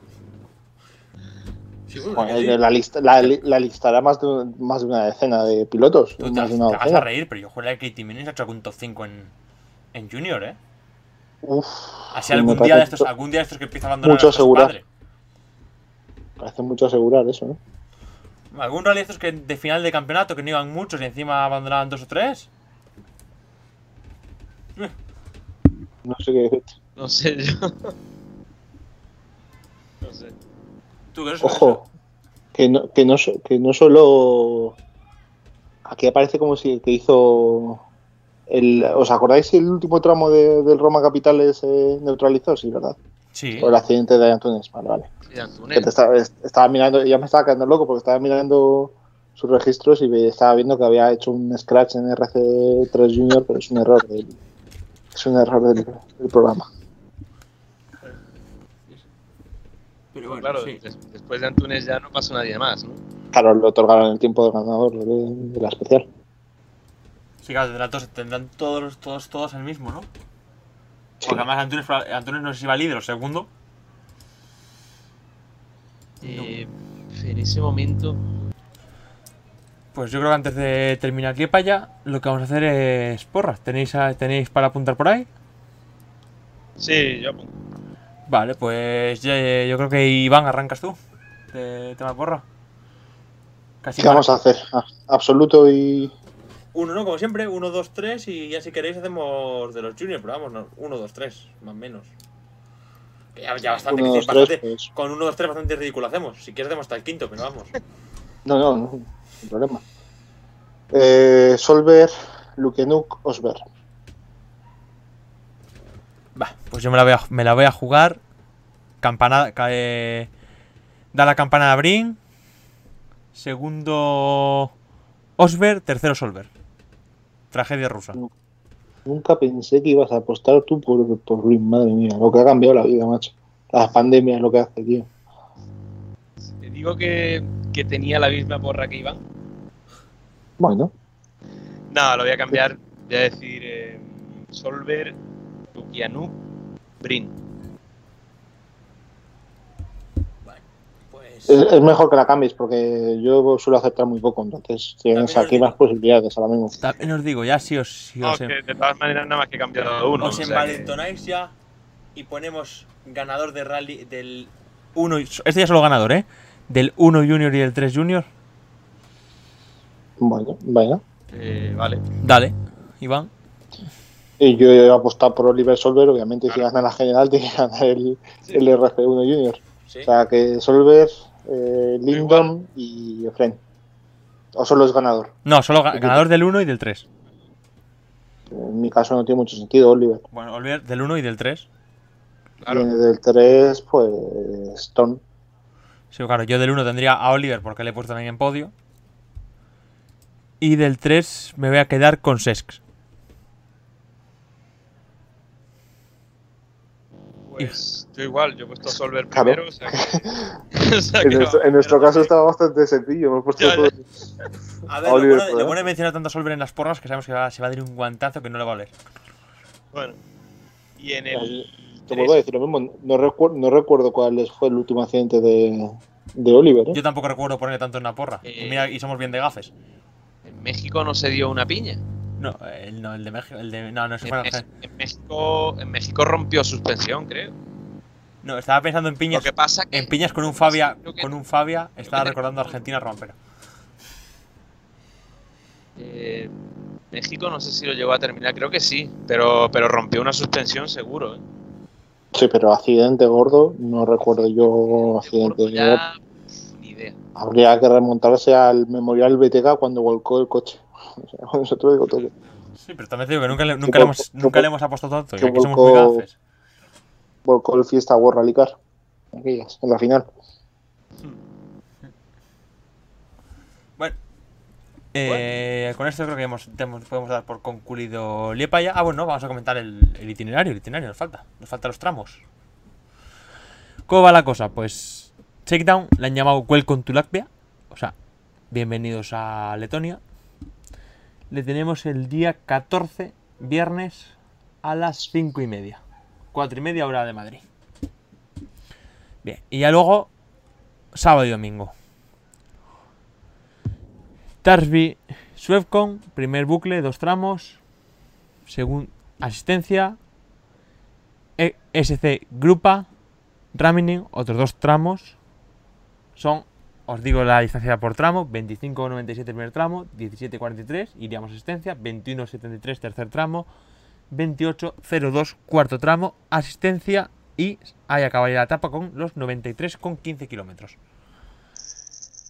Bueno, la, lista, la, li- la listará más de, un- más de una decena de pilotos. Tú te, más de te una vas a reír, pero yo jugué a Katy Minis ha hecho un top 5 en, en Junior, ¿eh? Uf, Así sí, algún día, de estos, mucho- algún día de estos que empieza a abandonar mucho a asegurar. padre. Parece mucho asegurar eso, ¿no? Algún rally de estos que de final de campeonato que no iban muchos y encima abandonaban dos o tres. No sé qué decirte. No sé yo. No sé. Tú, eres- Ojo, que no, que no, que no solo. Aquí aparece como si que hizo. El, ¿Os acordáis el último tramo de- del Roma Capitales eh, neutralizó? Sí, ¿verdad? Sí. Por el accidente de Antunes. Vale, vale. Sí, Que Antunes. te estaba, est- estaba mirando, ya me estaba quedando loco porque estaba mirando sus registros y estaba viendo que había hecho un scratch en RC3 Junior, pero es un error del, es un error del, del programa. Pero Pues bueno, claro, sí. des- después de Antunes ya no pasó nadie más, ¿no? Claro, le otorgaron el tiempo de ganador de, de la especial. Sí, claro, tendrán todos, tendrán todos, todos, todos el mismo, ¿no? Sí. Porque además Antunes, Antunes no sé si va líder o segundo. Eh, en ese momento. Pues yo creo que antes de terminar aquí para allá, lo que vamos a hacer es porras. ¿Tenéis, a- ¿Tenéis para apuntar por ahí? Sí, yo apunto. Vale, pues yo creo que Iván, arrancas tú. De tema porra. Casi ¿Qué vamos a hacer? Absoluto y. Uno, ¿no? Como siempre, uno, dos, tres y ya si queréis hacemos de los juniors, pero vamos, no, uno, dos, tres, más o menos. Que Ya, ya bastante, Uno, tres, pues. Con uno, dos, tres bastante ridículo hacemos. Si quieres hacemos hasta el quinto, pero vamos. [LAUGHS] No, no, no, sin problema. Eh, Solver, Lukenuk, Osber. Va, pues yo me la voy a, me la voy a jugar. Campana, ca- eh, da la campana a Brin. Segundo Osber, tercero Solver. Tragedia rusa. Nunca pensé que ibas a apostar tú por, por madre mía. Lo que ha cambiado la vida, macho. La pandemia es lo que hace, tío. Te digo que, que tenía la misma porra que Iván. Bueno, No, lo voy a cambiar. Voy a decir eh, Solver, Lukianuk, Brin. Pues. Es, es mejor que la cambies porque yo suelo aceptar muy poco, entonces tienes aquí digo- más posibilidades ahora mismo. También os digo, ya si os, No, os, em- que de todas maneras nada más que he cambiado uno. os que- envalentonáis ya y ponemos ganador de rally del 1. Este ya solo ganador, ¿eh? Del 1 Junior y del 3 Junior. Bueno, venga. eh, vale. Dale, Iván. Y yo he apostado por Oliver Solver, obviamente si gana la general tiene que ganar el, el RC1 Junior. Sí. O sea que Solver, eh, Lindon y Efren. O solo es ganador. No, solo ga- ganador del 1 y del 3. En mi caso no tiene mucho sentido, Oliver. Bueno, Oliver del 1 y del 3. Claro. Y del 3, pues Stone. Sí, claro, yo del 1 tendría a Oliver porque le he puesto también en podio. Y del 3 me voy a quedar con Sesks. Pues yo igual, yo he puesto Solver Claro. primero. O sea que, [LAUGHS] [LAUGHS] o sea En nuestro, va- en nuestro caso estaba bastante sencillo. Hemos puesto Ya, todo- A ver, Oliver, lo bueno, de- ¿verdad? lo bueno de mencionar tanto a Solver en las porras que sabemos que va- se va a dar un guantazo que no le va a oler. Bueno. Y en el. Te vuelvo a decir lo mismo. No, recuerdo, no recuerdo cuál fue el último accidente de, de Oliver. ¿eh? Yo tampoco recuerdo ponerle tanto en la porra. Eh. Y, mira, y somos bien de gafes. En México no se dio una piña. No, el, no, el de México. El de, no, no, ese En, fue en México, en México rompió suspensión, creo. No, estaba pensando en Lo piñas. que pasa que En piñas con un Fabia. que- Con un Fabia. Estaba recordando a Argentina rompera. eh, México no sé si lo llegó a terminar, creo que sí, pero, pero rompió una suspensión seguro. ¿eh? Sí, pero accidente gordo, no recuerdo yo De accidente gordo ya, pf, ni idea. Habría que remontarse al Memorial BTK cuando volcó el coche. [LAUGHS] Lo digo todo. Sí, pero también te digo que nunca le, nunca le volcó- hemos, nunca que le hemos apostado tanto. Y aquí somos muy volcó- gafes. Volcó el Fiesta World Rally Car. En la final. Bueno, Eh, Con esto creo que hemos, podemos dar por concluido Liepaya. Ah, bueno, vamos a comentar el, el itinerario. El itinerario nos falta. Nos faltan los tramos. ¿Cómo va la cosa? Pues Shakedown le han llamado Welcome to Latvia. O sea, bienvenidos a Letonia. Le tenemos el día 14, viernes, a las 5 y media. 4 y media hora de Madrid. Bien, y ya luego, sábado y domingo. Tarsby, Swevcon, primer bucle, dos tramos. Según asistencia. E- SC Grupa, Ramining, otros dos tramos. Son, os digo la distancia por tramo: 25,97 primer tramo, 17,43 iríamos asistencia, 21,73 tercer tramo, 28,02 cuarto tramo, asistencia y ahí acabaría la etapa con los 93,15 kilómetros.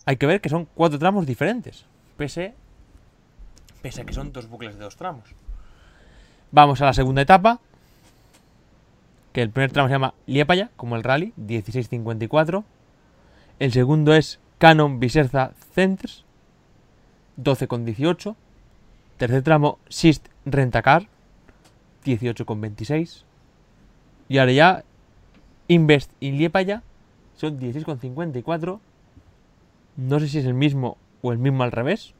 Hay que ver que son cuatro tramos diferentes, pese, pese a que son dos bucles de dos tramos. Vamos a la segunda etapa, que el primer tramo se llama Liepaya, como el rally, 16.54. El segundo es Canon Viserza Centers, 12,18. Tercer tramo Sist Rentacar, 18,26. Y ahora ya Invest in Liepaya son 16,54. No sé si es el mismo o el mismo al revés.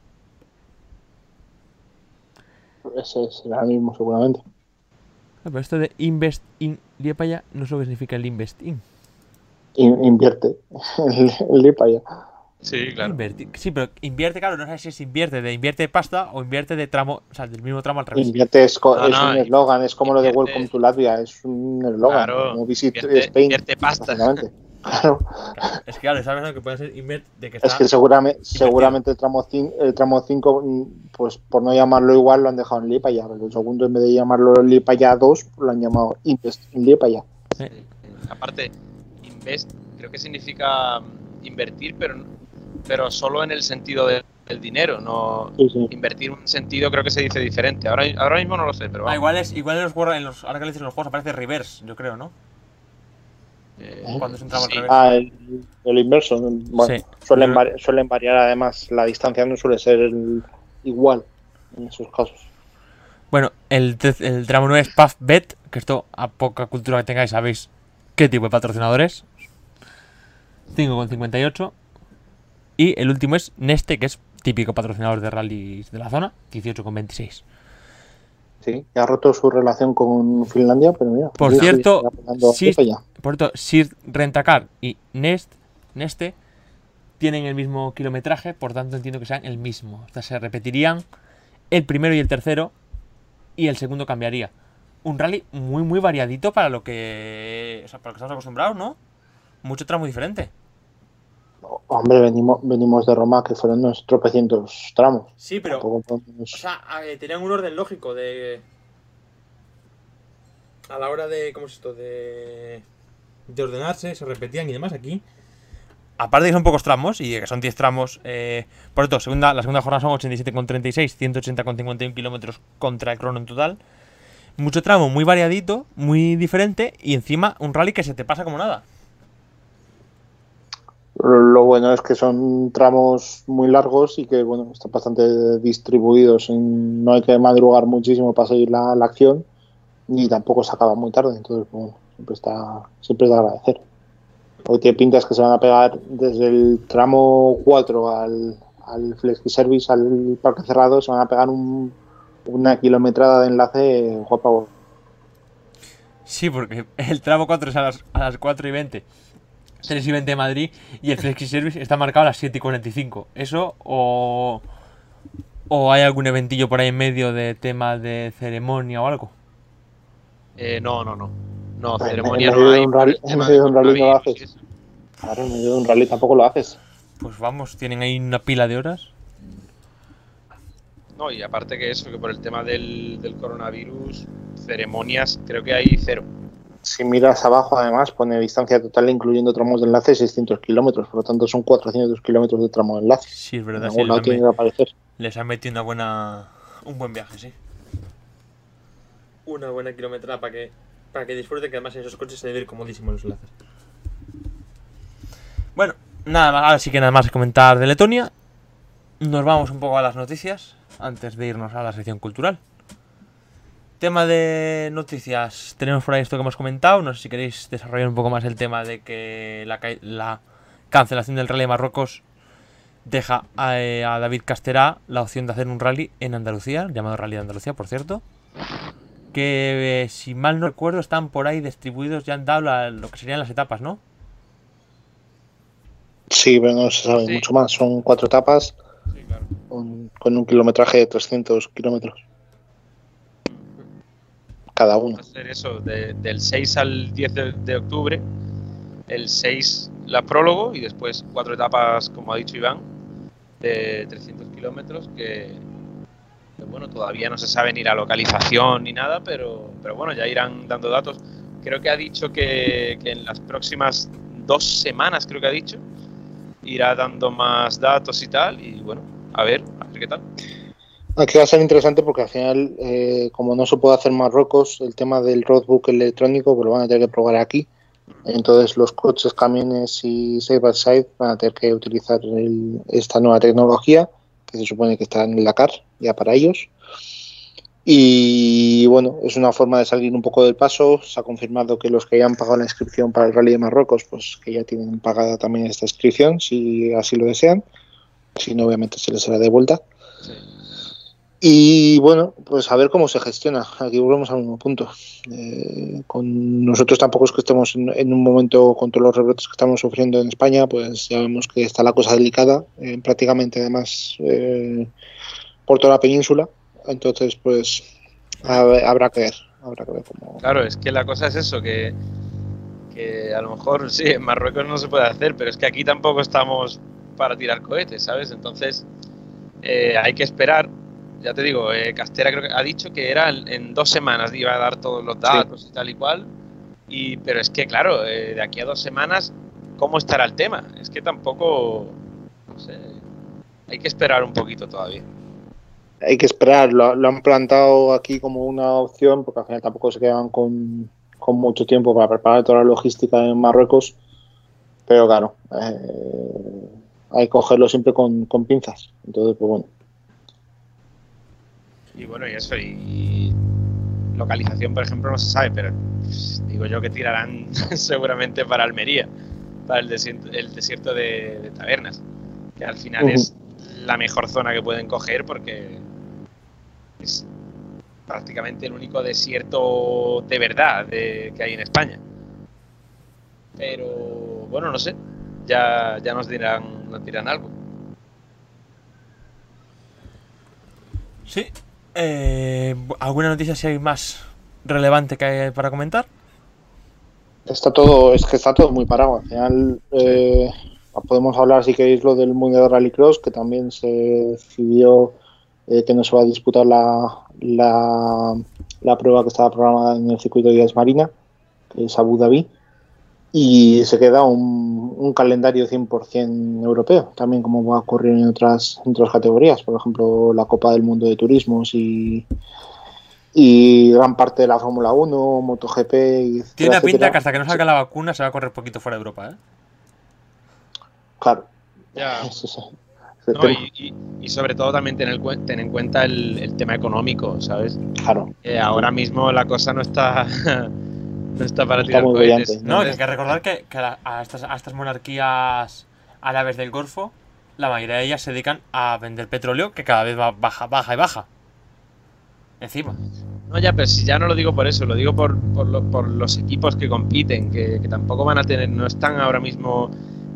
Ese será el mismo, seguramente. Ah, Pero esto de Invest in Liepaya no sé lo que significa el Invest in. In- invierte [LAUGHS] el, el Liepaya. Sí, claro. Inverti- Sí, pero invierte, claro, no sé si es invierte de invierte pasta o invierte de tramo, o sea, del mismo tramo al revés. Invierte es, co- No, es no, un eslogan, es como lo de Welcome to Latvia, es un eslogan. Claro, como Visit invierte- Spain. invierte pasta. [LAUGHS] Claro. Es que claro, sabes lo que puede ser invierte de que está Es que seguramente, seguramente el tramo 5, el tramo 5, pues por no llamarlo igual, lo han dejado en Liepaya. Pero el segundo, en vez de llamarlo Liepaya 2, lo han llamado Invest in Liepaya. Eh, Aparte, invest creo que significa mm, invertir, pero, pero solo en el sentido de- del dinero. No Sí, sí. invertir un sentido creo que se dice diferente. Ahora, ahora mismo no lo sé, pero Ah, igual es igual en los juegos, en los, ahora que le dices en los juegos aparece reverse, yo creo, ¿no? Eh, Cuando es un tramo al sí. revés. Ah, el, el inverso. Bueno, Sí. suelen, vari- suelen variar además. La distancia no suele ser el- igual en esos casos. Bueno, el, el tramo 9 es PuffBet, que esto a poca cultura que tengáis sabéis qué tipo de patrocinador es. 5,58. Y el último es Neste, que es típico patrocinador de rallies de la zona, 18,26. Sí, que ha roto su relación con Finlandia, pero mira. Por cierto, Liepaya. Por cierto, Sir Rentacar y Nest, Neste tienen el mismo kilometraje, por tanto entiendo que sean el mismo. O sea, se repetirían el primero y el tercero, y el segundo cambiaría. Un rally muy, muy variadito para lo que, o sea, para lo que estamos acostumbrados, ¿no? Mucho tramo diferente. Hombre, venimos, venimos de Roma, que fueron unos tropecientos tramos. Sí, Tampoco podemos- sea, tenían un orden lógico de. A la hora de. ¿Cómo es esto? De. De ordenarse, se repetían y demás aquí. Aparte de que son pocos tramos y que son 10 tramos. Eh, por cierto, segunda, la segunda jornada son 87,36, 180,51 kilómetros contra el crono en total. Mucho tramo, muy variadito, muy diferente y encima un rally que se te pasa como nada. Lo bueno es que son tramos muy largos y que bueno están bastante distribuidos. no hay que madrugar muchísimo para seguir la, acción ni tampoco se acaba muy tarde. Entonces, bueno, siempre está siempre es de agradecer. Porque tiene pintas que se van a pegar desde el tramo 4 al, al Flexi Service, al parque cerrado, se van a pegar un- una kilometrada de enlace guapa. Sí, porque el tramo 4 es a las, a las 4 y 20. 3 y 20 de Madrid y el Flexi Service está marcado a las 7 y 45. ¿Eso o, o hay algún eventillo por ahí en medio de tema de ceremonia o algo? Eh, no, no, no. No, ceremonia no hay. en medio de un rally no lo haces. Claro, en medio de un rally tampoco lo haces. Pues vamos, tienen ahí una pila de horas. No, y aparte que eso, que por el tema del, del coronavirus, ceremonias creo que hay cero. Si miras abajo, además, pone distancia total incluyendo tramos de enlace 600 kilómetros. Por lo tanto, son 400 kilómetros de tramo de enlace. Sí, es verdad, sí, les tiene me- que aparecer. les han metido una buena, un buen viaje, sí. Una buena kilometrada para que, para que disfruten, que además en esos coches se debe ir comodísimo los enlaces. Bueno, nada más, ahora sí que nada más comentar de Letonia. nos vamos un poco a las noticias antes de irnos a la sección cultural. Tema de noticias, tenemos por ahí esto que hemos comentado. No sé si queréis desarrollar un poco más el tema de que la, la cancelación del Rally de Marruecos deja a, eh, a David Casterá la opción de hacer un rally en Andalucía, llamado Rally de Andalucía, por cierto. Que eh, si mal no recuerdo, están por ahí distribuidos, ya han dado la- lo que serían las etapas, ¿no? Sí, pero no se sabe Sí. mucho más. Son cuatro etapas Sí, claro. con, con un kilometraje de 300 kilómetros. Cada uno. Ser eso, de- del 6 al 10 de, de octubre. El 6 la prólogo y después cuatro etapas, como ha dicho Iván, de 300 kilómetros que, que, bueno, todavía no se sabe ni la localización ni nada, pero, pero bueno, ya irán dando datos. Creo que ha dicho que, que en las próximas dos semanas, creo que ha dicho, irá dando más datos y tal, y bueno, a ver, a ver qué tal. Aquí va a ser interesante porque al final, eh, como no se puede hacer en Marruecos, el tema del roadbook electrónico pues lo van a tener que probar aquí. Entonces los coches, camiones y side by side van a tener que utilizar esta nueva tecnología que se supone que está en la CAR ya para ellos. Y bueno, es una forma de salir un poco del paso. Se ha confirmado que los que ya han pagado la inscripción para el Rally de Marruecos, pues que ya tienen pagada también esta inscripción, si así lo desean. Si no, obviamente se les será de vuelta. Y bueno, pues a ver cómo se gestiona. Aquí volvemos al mismo punto. Eh, con nosotros tampoco es que estemos en, un momento con todos los rebrotes que estamos sufriendo en España, pues ya vemos que está la cosa delicada, eh, prácticamente además eh, por toda la península. Entonces, pues habrá que ver, habrá que ver cómo. Claro, es que la cosa es eso, que, que a lo mejor sí, en Marruecos no se puede hacer, pero es que aquí tampoco estamos para tirar cohetes, ¿sabes? Entonces eh, hay que esperar. Ya te digo, eh, Castera creo que ha dicho que era en, dos semanas iba a dar todos los datos y tal y cual. Y, pero es que, claro, eh, de aquí a dos semanas, ¿cómo estará el tema? Es que tampoco, no sé, hay que esperar un poquito todavía. Hay que esperar, lo, lo han plantado aquí como una opción, porque al final tampoco se quedan con, con mucho tiempo para preparar toda la logística en Marruecos. Pero claro, eh, hay que cogerlo siempre con, con pinzas. Entonces, pues bueno. Y bueno, y eso, y localización, por ejemplo, no se sabe, pero digo yo que tirarán [LAUGHS] seguramente para Almería, para el desierto, el desierto de, de Tabernas, que al final es la mejor zona que pueden coger porque es prácticamente el único desierto de verdad de- que hay en España. Pero bueno, no sé, ya, ya nos dirán, nos dirán algo. Sí. Eh, ¿Alguna noticia si hay más relevante que hay para comentar? Está todo, es que está todo muy parado. Al final, eh, podemos hablar, si queréis, lo del Mundial de Rallycross, que también se decidió eh, que no se va a disputar la, la, la prueba que estaba programada en el circuito de Díaz Marina, que es Abu Dhabi, y se queda un, un calendario 100% europeo, también como va a ocurrir en otras, en otras categorías, por ejemplo, la Copa del Mundo de Turismos y, y gran parte de la Fórmula 1, MotoGP. Y etcétera, Tiene una pinta etcétera. que hasta que no salga la vacuna se va a correr poquito fuera de Europa, ¿eh? Claro. Ya. No, y, y- y sobre todo también tener, tener en cuenta el, el tema económico, ¿sabes? Claro. Eh, ahora mismo la cosa no está [LAUGHS] no está para Está tirar muy cohetes. brillante. No, que hay que recordar que, que a, a estas, a estas monarquías árabes del Golfo, la mayoría de ellas se dedican a vender petróleo que cada vez va baja, baja y baja. Encima. no, ya, pero si ya no lo digo por eso, lo digo por, por, lo- por los equipos que compiten, que, que tampoco van a tener, no están ahora mismo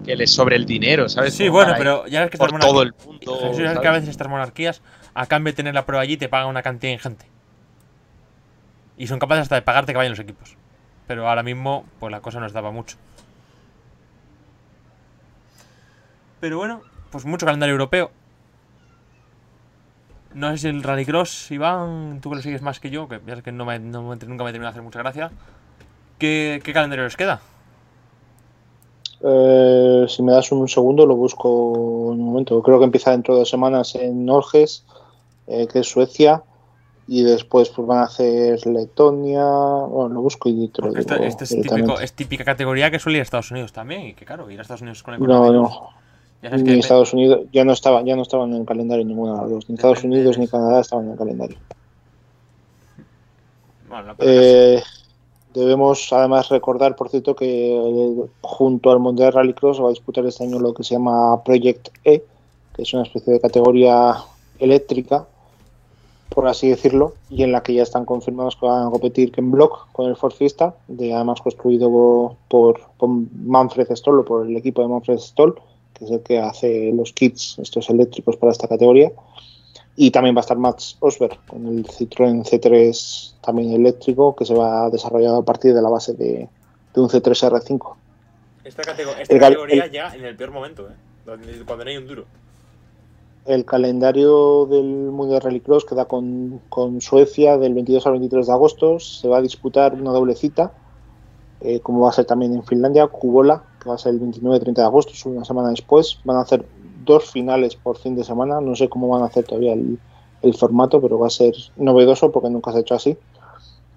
que les sobre el dinero, ¿sabes? Sí, Como bueno, pero ya ves que por estas todo el que a veces estas monarquías, a cambio de tener la prueba allí, te pagan una cantidad ingente. Y son capaces hasta de pagarte que vayan los equipos. Pero ahora mismo, pues la cosa nos daba mucho. Pero bueno, pues mucho calendario europeo. No sé si el Rallycross, Iván, tú que lo sigues más que yo, que ya que no me, no nunca me termina de hacer mucha gracia. ¿Qué, calendario les queda? Eh, si me das un segundo, lo busco en un momento. Creo que empieza dentro de dos semanas en Orges, eh, que es Suecia, y después pues van a hacer Letonia. Bueno, lo busco y te lo digo este, este es, directamente. típico, es típica categoría que suele ir a Estados Unidos también. Y que claro, ir a Estados Unidos con la No, no. Ya sabes Ni que Estados Unidos ya no estaban, ya no estaban en el calendario ninguna de las dos. Ni Estados Unidos ni. Canadá estaban en el calendario. Bueno, Eh, debemos además recordar, por cierto, que junto al Mundial Rallycross va a disputar este año lo que se llama Project E, que es una especie de categoría eléctrica, por así decirlo, y en la que ya están confirmados que van a competir Ken Block con el Ford Fiesta, de, además construido por, por Manfred Stoll o por el equipo de Manfred Stoll, que es el que hace los kits estos eléctricos para esta categoría. Y también va a estar Max Osberg con el Citroën C3 también eléctrico que se va a desarrollar a partir de la base de, de un C3 R5. Esta, El categoría el- llega en el peor momento, ¿eh? Cuando no hay un duro. El calendario del Mundial Rallycross queda con, con Suecia del 22 al 23 de agosto. Se va a disputar una doble cita, eh, como va a ser también en Finlandia, Kubola, que va a ser el 29-30 de agosto, una semana después. Van a hacer dos finales por fin de semana. No sé cómo van a hacer todavía el, formato, pero va a ser novedoso porque nunca se ha hecho así.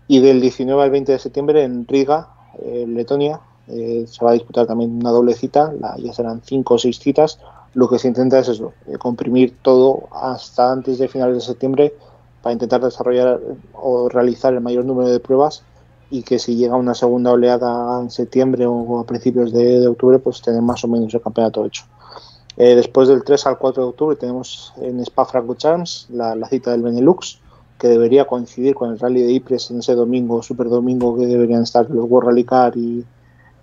Y del 19 al 20 de septiembre en Riga, eh, Letonia, eh, se va a disputar también una doble cita. Ya serán cinco o seis citas lo que se intenta es eso, eh, comprimir todo hasta antes de finales de septiembre para intentar desarrollar o realizar el mayor número de pruebas y que si llega una segunda oleada en septiembre o a principios de, octubre, pues tener más o menos el campeonato hecho. Eh, después del 3 al 4 de octubre tenemos en Spa-Francorchamps la, la cita del Benelux, que debería coincidir con el Rally de Ypres en ese domingo, super domingo, que deberían estar los World Rally Car y,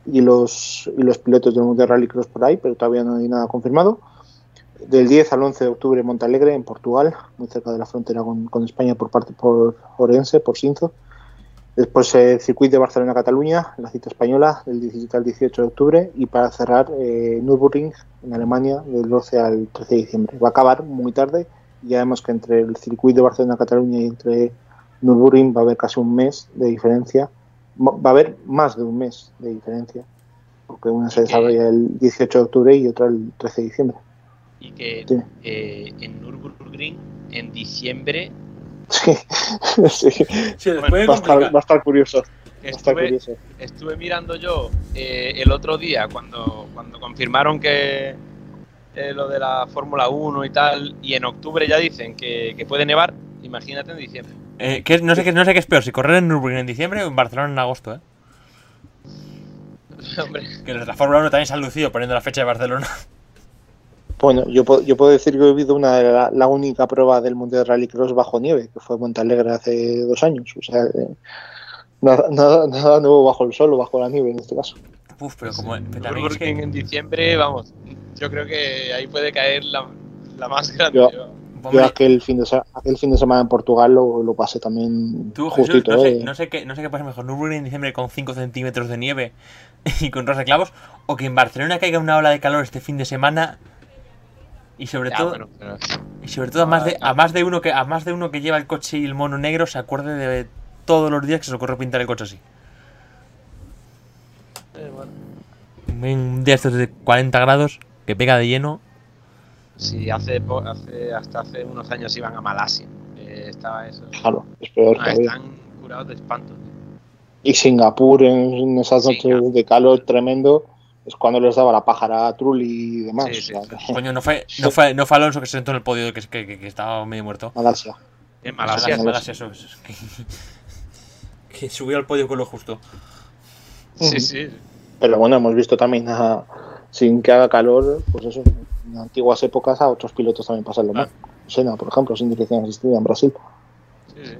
y los, y los pilotos del Mundial Rallycross por ahí, pero todavía no hay nada confirmado. Del 10 al 11 de octubre Montalegre, en Portugal, muy cerca de la frontera con, con España por parte por Orense, por Sinzo. Después eh, el circuito de Barcelona-Cataluña, la cita española, del 17 al 18 de octubre. Y para cerrar, eh, Nürburgring, en Alemania, del 12 al 13 de diciembre. Va a acabar muy tarde. Ya vemos que entre el circuito de Barcelona-Cataluña y entre Nürburgring va a haber casi un mes de diferencia. Va a haber más de un mes de diferencia. Porque una se desarrolla el 18 de octubre y otra el 13 de diciembre. Y que Sí. eh, en Nürburgring, en diciembre, Sí, [LAUGHS] Va, a estar, va a estar curioso. Va a estar estuve, curioso. estuve mirando yo eh, el otro día cuando, cuando confirmaron que eh, lo de la Fórmula 1 y tal, y en octubre ya dicen que, que puede nevar, imagínate en diciembre. Eh, ¿qué es- no, sé qué, no sé qué es peor, si correr en Nürburgring en diciembre o en Barcelona en agosto, ¿eh? [LAUGHS] Hombre, Que los de la Fórmula 1 también se han lucido poniendo la fecha de Barcelona. Bueno, yo puedo, yo puedo decir que he vivido una de la, la única prueba del Mundial Rallycross bajo nieve, que fue en Montalegre hace dos años. O sea, eh, nada, nada, nada nuevo bajo el sol o bajo la nieve en este caso. Uf, pero como. pero es Nürburgring que, en diciembre, vamos, yo creo que ahí puede caer la, la más grande. Yo- yo. Aquel fin de, aquel fin de semana en Portugal lo, lo pasé también tú, Jesús, justito. no, sé, eh. no, sé qué, no sé qué pasa mejor, Nürburgring en diciembre con 5 centímetros de nieve [LAUGHS] y con rosa clavos, o que en Barcelona caiga una ola de calor este fin de semana y sobre Ya, todo. bueno, pero- Y sobre todo a más de, a más de uno que a más de uno que lleva el coche y el mono negro se acuerde de todos los días que se le ocurre pintar el coche así. eh, bueno. Un día estos de 40 grados que pega de lleno. Sí, hace, po- hace hasta hace unos años iban a Malasia. eh, estaba eso. Claro, es peor Ah, todavía. están curados de espanto. Y Singapur en, esas noches Singapur. de calor tremendo es cuando les daba la pájara a Trulli y demás. Sí, sí, o sea, sí. que- Coño, no fue, [LAUGHS] no fue, no fue Alonso que se sentó en el podio que, que, que- que estaba medio muerto. Malasia. En Malasia. Malasia, Malasia, eso es. Que, [LAUGHS] que subió al podio con lo justo. Sí, sí. Pero bueno, hemos visto también a- sin que haga calor, pues eso, en antiguas épocas a otros pilotos también pasarlo mal. Senna, por ejemplo, sin dirección asistida en Brasil. sí, sí.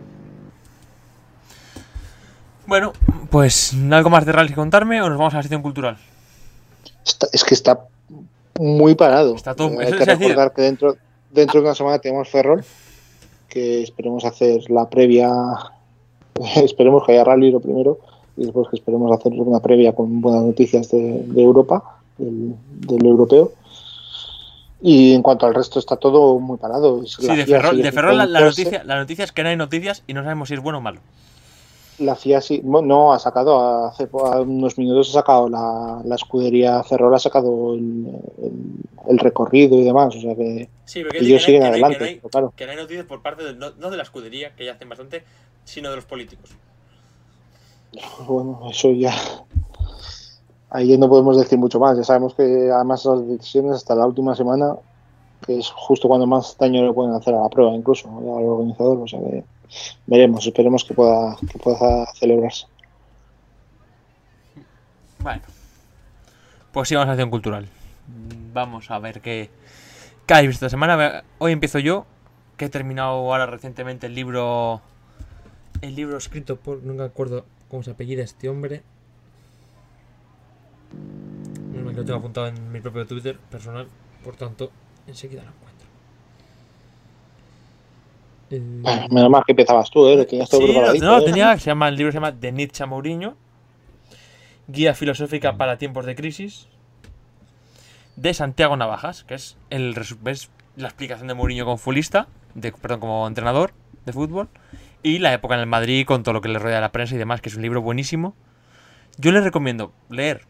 Bueno, pues algo más de rally que contarme o nos vamos a la sección cultural. Está- es que está muy parado. Está todo- Eh, hay [LAUGHS] que decir- recordar que dentro, dentro de una semana tenemos Ferrol, que esperemos hacer la previa, [LAUGHS] esperemos que haya rally lo primero, y después que esperemos hacer una previa con buenas noticias de, de Europa, del, del europeo. Y en cuanto al resto está todo muy parado. Es- Sí, la de FIA Ferrol, de Ferrol la, noticia, la noticia es que no hay noticias y no sabemos si es bueno o malo. La FIA sí, bueno, no ha sacado, hace unos minutos ha sacado la, la escudería Ferrol, ha sacado el, el- el recorrido y demás, o sea que Sí, ellos siguen adelante, pero claro. que no hay noticias por parte de, no, no de la escudería, que ya hacen bastante, sino de los políticos. Bueno, eso ya. Ahí no podemos decir mucho más. Ya sabemos que además las decisiones hasta la última semana, que es justo cuando más daño le pueden hacer a la prueba, incluso al organizador. O sea que veremos, esperemos que pueda, celebrarse. Bueno, pues sí, vamos a acción cultural. Vamos a ver qué, qué esta semana. Hoy empiezo yo, que he terminado ahora recientemente el libro. El libro escrito por. No me acuerdo cómo se apellida este hombre. Lo tengo apuntado en mi propio Twitter personal, por tanto, enseguida lo encuentro. El- Bueno, menos mal que empezabas tú, ¿eh? Lo tenías todo Sí, no, ¿eh? tenía, se llama, el libro se llama De Nietzsche a Mourinho. Guía filosófica para tiempos de crisis. De Santiago Navajas, que es, el, es la explicación de Mourinho como futbolista, de, perdón, como entrenador de fútbol. Y la época en el Madrid con todo lo que le rodea a la prensa y demás, que es un libro buenísimo. Yo les recomiendo leer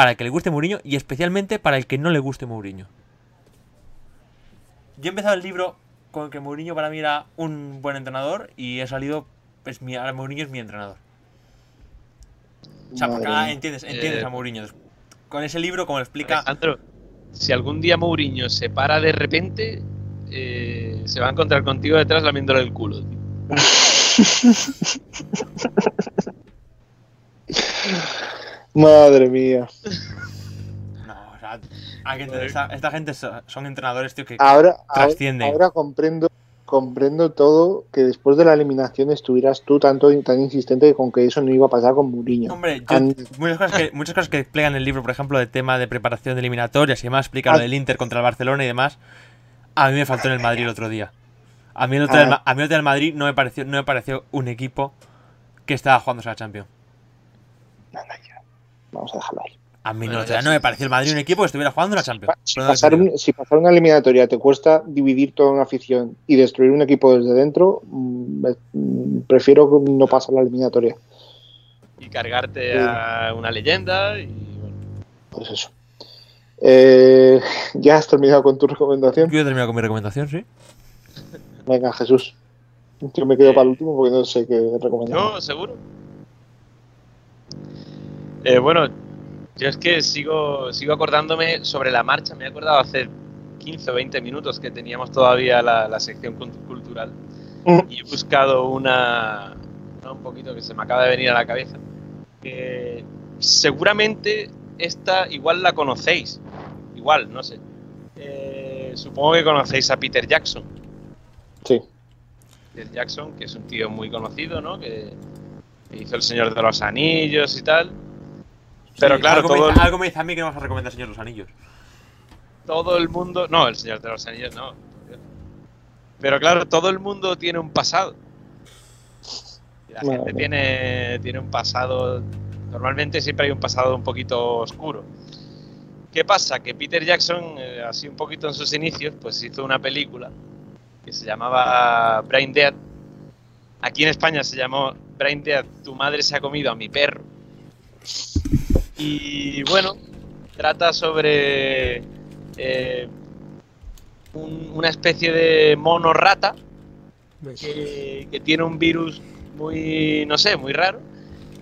para el que le guste Mourinho y especialmente para el que no le guste Mourinho. Yo he empezado el libro con que Mourinho para mí era un buen entrenador y he salido, pues mi, ahora Mourinho es mi entrenador. O sea, porque ah, entiendes, entiendes Eh, a Mourinho. Con ese libro, como lo explica, Alejandro, si algún día Mourinho se para de repente, eh, se va a encontrar contigo detrás lamiéndole el culo. tío. [LAUGHS] Madre mía. no, o sea, hay que entender, esta, esta gente so- son entrenadores, tío, que Ahora, Trascienden. ahora comprendo comprendo todo que después de la eliminación estuvieras tú tanto tan insistente con que eso no iba a pasar con Mourinho. Hombre, yo- muchas, cosas que, muchas cosas que explican en el libro, por ejemplo, de tema de preparación de eliminatorias y demás, explica lo Ah. del Inter contra el Barcelona y demás. A mí me faltó en el Madrid el otro día. A mí el otro, día, el Ah. Ma- a mí el otro día el Madrid no me pareció, no me pareció un equipo que estaba jugándose a la Champions. Vamos a dejarlo ahí. A mí no, ya no me pareció el Madrid un equipo que estuviera jugando la Champions. Si pasar, señor. un- si pasar una eliminatoria te cuesta dividir toda una afición y destruir un equipo desde dentro, mm, mm, prefiero no pasar la eliminatoria. Y cargarte a una leyenda y bueno. Pues eso. Eh, [LAUGHS] ¿Ya has terminado con tu recomendación? Yo he terminado con mi recomendación, sí. Venga, Jesús. Yo me quedo para el último porque no sé qué recomendar. ¿Yo? ¿Seguro? Eh, bueno, yo es que sigo, sigo acordándome sobre la marcha. Me he acordado hace 15 o 20 minutos que teníamos todavía la, la sección cult- cultural. Mm. Y he buscado una, una un poquito que se me acaba de venir a la cabeza. Que seguramente esta igual la conocéis. Igual, no sé. Eh, supongo que conocéis a Peter Jackson. Sí. Peter Jackson, que es un tío muy conocido, ¿no? Que hizo El Señor de los Anillos y tal. Pero Sí, claro, algo, todo me el, dice, algo me dice a mí que no vas a recomendar Señor de los Anillos. todo el mundo... No, El Señor de los Anillos no. Pero claro, todo el mundo tiene un pasado. Y la Bueno, gente tiene, tiene un pasado... Normalmente siempre hay un pasado un poquito oscuro. ¿Qué pasa? Que Peter Jackson, eh, así un poquito en sus inicios, pues hizo una película que se llamaba Brain Dead. Aquí en España se llamó Brain Dead, tu madre se ha comido a mi perro. Y bueno, trata sobre eh, un- una especie de mono rata que, que tiene un virus muy, no sé, muy raro.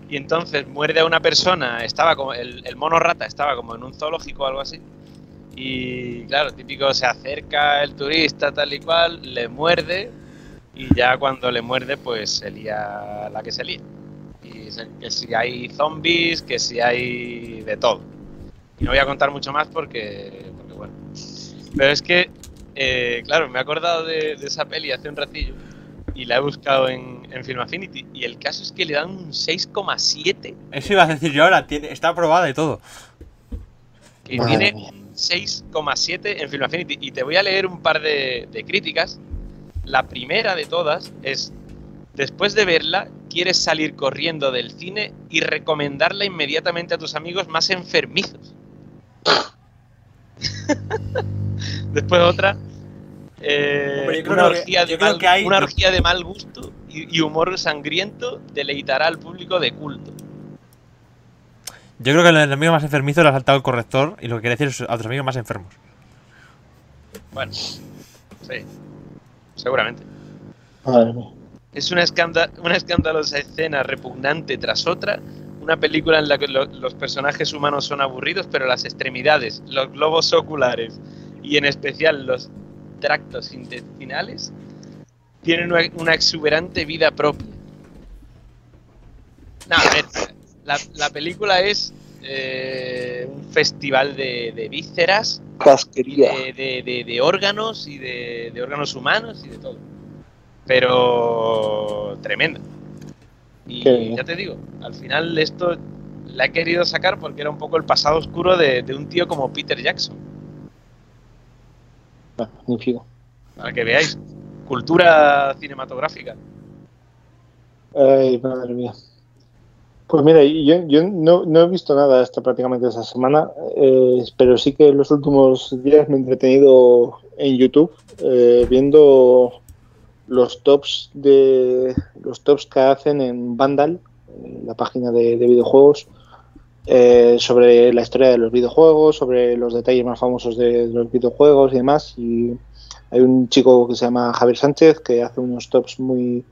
Y entonces muerde a una persona, estaba como, el, el mono rata estaba como en un zoológico o algo así. Y claro, típico, se acerca el turista tal y cual, le muerde y ya cuando le muerde pues se lía la que se lía. Que si hay zombies, que si hay de todo. Y no voy a contar mucho más porque, porque bueno. Pero es que, eh, claro, me he acordado de, de esa peli hace un ratillo y la he buscado en, en Film Affinity y el caso es que le dan un 6,7 Eso iba a decir yo ahora, tiene, está aprobada y todo. que Madre tiene mía. un 6,7 en Film Affinity. Y te voy a leer un par de, de críticas. La primera de todas es, después de verla, quieres salir corriendo del cine y recomendarla inmediatamente a tus amigos más enfermizos. [LAUGHS] después otra, eh, Hombre, yo creo una, que- orgía de yo creo mal, que hay- una orgía de mal gusto y, y humor sangriento deleitará al público de culto. Yo creo que el enemigo más enfermizo le ha saltado el corrector y lo que quiere decir es a otros amigos más enfermos. Bueno, sí, seguramente. Madre mía. Es una, escanda- una escandalosa escena repugnante tras otra, una película en la que lo- los personajes humanos son aburridos, pero las extremidades, los globos oculares y en especial los tractos intestinales tienen una, una exuberante vida propia. No, a ver, la, la película es eh, un festival de, de vísceras Casquería. de, de- de- de órganos y de órganos humanos y de todo. Pero tremendo. Y Qué ya te digo, al final esto la he querido sacar porque era un poco el pasado oscuro de, de un tío como Peter Jackson. Magnífico. Para que veáis. Cultura cinematográfica. Ay, madre mía. Pues mira, yo, yo no, no he visto nada esta prácticamente esta semana, eh, pero sí que en los últimos días me he entretenido en YouTube eh, viendo los tops de los tops que hacen en Vandal, eh, la página de, de videojuegos, eh, sobre la historia de los videojuegos, sobre los detalles más famosos de los videojuegos y demás. Y hay un chico que se llama Javier Sánchez que hace unos tops muy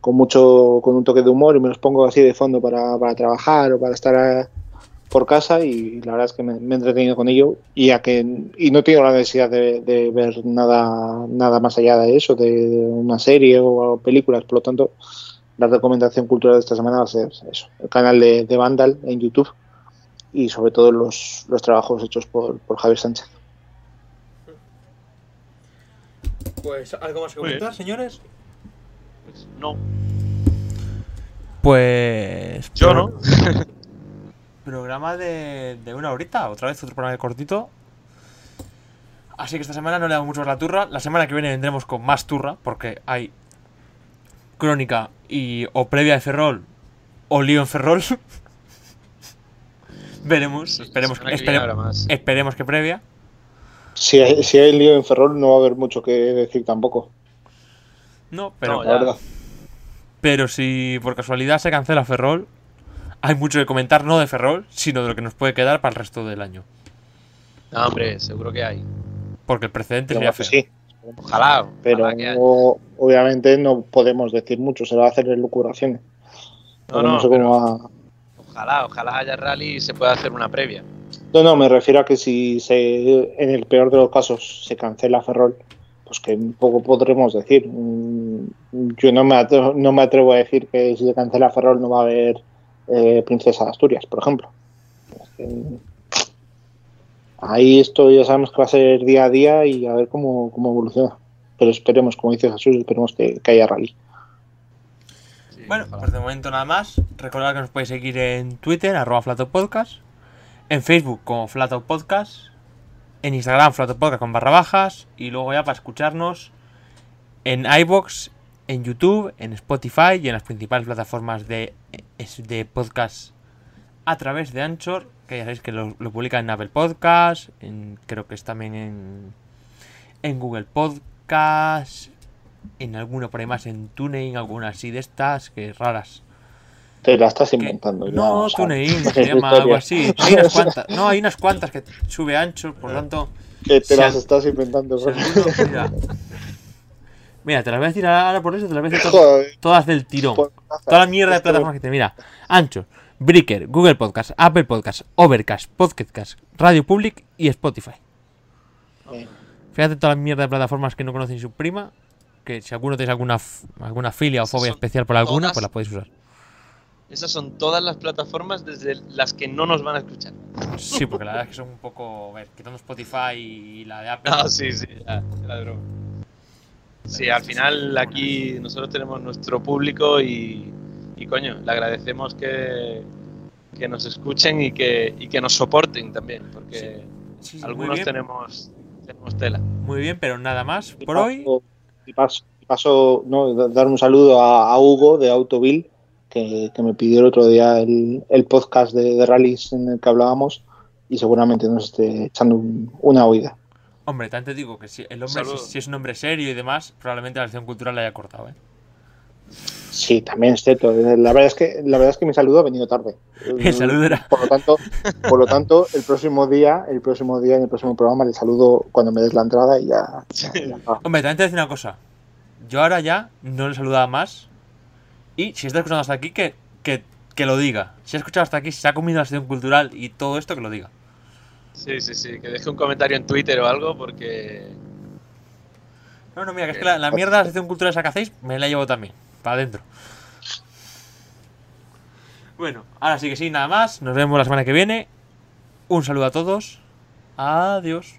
con mucho con un toque de humor y me los pongo así de fondo para, para trabajar o para estar por casa y la verdad es que me, me he entretenido con ello y a que y no tengo la necesidad de, de ver nada nada más allá de eso de, de una serie o películas por lo tanto la recomendación cultural de esta semana va a ser eso el canal de, de Vandal en YouTube y sobre todo los, los trabajos hechos por, por Javier Sánchez Pues, ¿algo más que comentar, señores? Pues no. Pues. Yo no. [LAUGHS] Programa de, de una horita, otra vez otro programa de cortito. Así que esta semana no le damos mucho más la turra. La semana que viene vendremos con más turra, porque hay crónica y o previa de Ferrol o lío en Ferrol. [LAUGHS] Veremos, esperemos, que esperemos previa. si hay, si hay lío en Ferrol no va a haber mucho que decir tampoco No, pero, No, la ya. verdad pero si por casualidad se cancela Ferrol, hay mucho que comentar, no de Ferrol, sino de lo que nos puede quedar para el resto del año. No, hombre, seguro que hay. Porque el precedente Pero sería feo. sí Ojalá. pero ojalá que haya. no- obviamente no podemos decir mucho, se va a hacer elucubraciones. No, Pero no, sé cómo va- Ojalá, ojalá haya rally y se pueda hacer una previa. No, no, me refiero a que si se, en el peor de los casos se cancela Ferrol, pues que poco podremos decir. Mm, Yo no me, atrevo, no me atrevo a decir que si se cancela Ferrol no va a haber eh, Princesa de Asturias, por ejemplo. Ahí esto ya sabemos que va a ser día a día y a ver cómo, cómo evoluciona. Pero esperemos, como dice Jesús, esperemos que, que haya rally. Sí, Bueno, pues de momento nada más. Recordad que nos podéis seguir en Twitter, arroba Flatopodcast, en Facebook como Flatopodcast, en Instagram Flatopodcast con barra bajas, y luego ya para escucharnos en iBox, en YouTube, en Spotify y en las principales plataformas de, de podcast a través de Anchor, que ya sabéis que lo, lo publican en Apple Podcast, en, creo que es también en, en Google Podcast, en alguno por ahí más en TuneIn, algunas así de estas, que raras. Te la estás inventando. no, TuneIn [LAUGHS] se llama algo así. Hay unas cuantas, no, hay unas cuantas que sube Anchor, por lo tanto... Que te las al- estás inventando. si alguno- mira, [LAUGHS] Mira, te las voy a decir ahora por eso, te las voy a decir todas, todas del tirón. pues, Toda la mierda de plataformas que te mira. Anchor, Breaker, Google Podcast, Apple Podcast, Overcast, Podcast, Radio Public y Spotify. Fíjate toda la mierda de plataformas que no conocen su prima. Que si alguno tenéis alguna, alguna filia o fobia especial por alguna, todas. pues la podéis usar. Esas son todas las plataformas desde las que no nos van a escuchar. Sí, porque la verdad es que son un poco. A ver, quitando Spotify y la de Apple. No, sí, sí, ya, era broma. Sí, al final aquí nosotros tenemos nuestro público y, y coño, le agradecemos que, que nos escuchen y que, y que nos soporten también, porque Sí, sí, muy algunos tenemos, tenemos tela. muy bien, pero nada más y por hoy. paso- Y paso, y paso, no, da- dar un saludo a, a Hugo de Autoville, que, que me pidió el otro día el, el podcast de, de rallies en el que hablábamos y seguramente nos esté echando un- una oída. Hombre, también te digo que si el hombre, si, es un hombre serio y demás, probablemente la acción cultural la haya cortado, ¿eh? Sí, también es cierto. La verdad es que la verdad es que mi saludo ha venido tarde. [LAUGHS] El saludo era- Por lo tanto, por lo tanto, el próximo día, el próximo día en el próximo programa le saludo cuando me des la entrada y ya. ya- ya está. [LAUGHS] Hombre, también te voy a decir una cosa. Yo ahora ya no le saludaba más. Y si estás escuchando hasta aquí, que, que que lo diga. Si ha escuchado hasta aquí, si se ha comido la sección cultural y todo esto, que lo diga. Sí, sí, sí, que deje un comentario en Twitter o algo porque... No, no, mira, que es que la, la mierda de la sección cultural esa que hacéis, me la llevo también, para adentro. Bueno, ahora sí que sí, nada más. Nos vemos la semana que viene. Un saludo a todos. Adiós.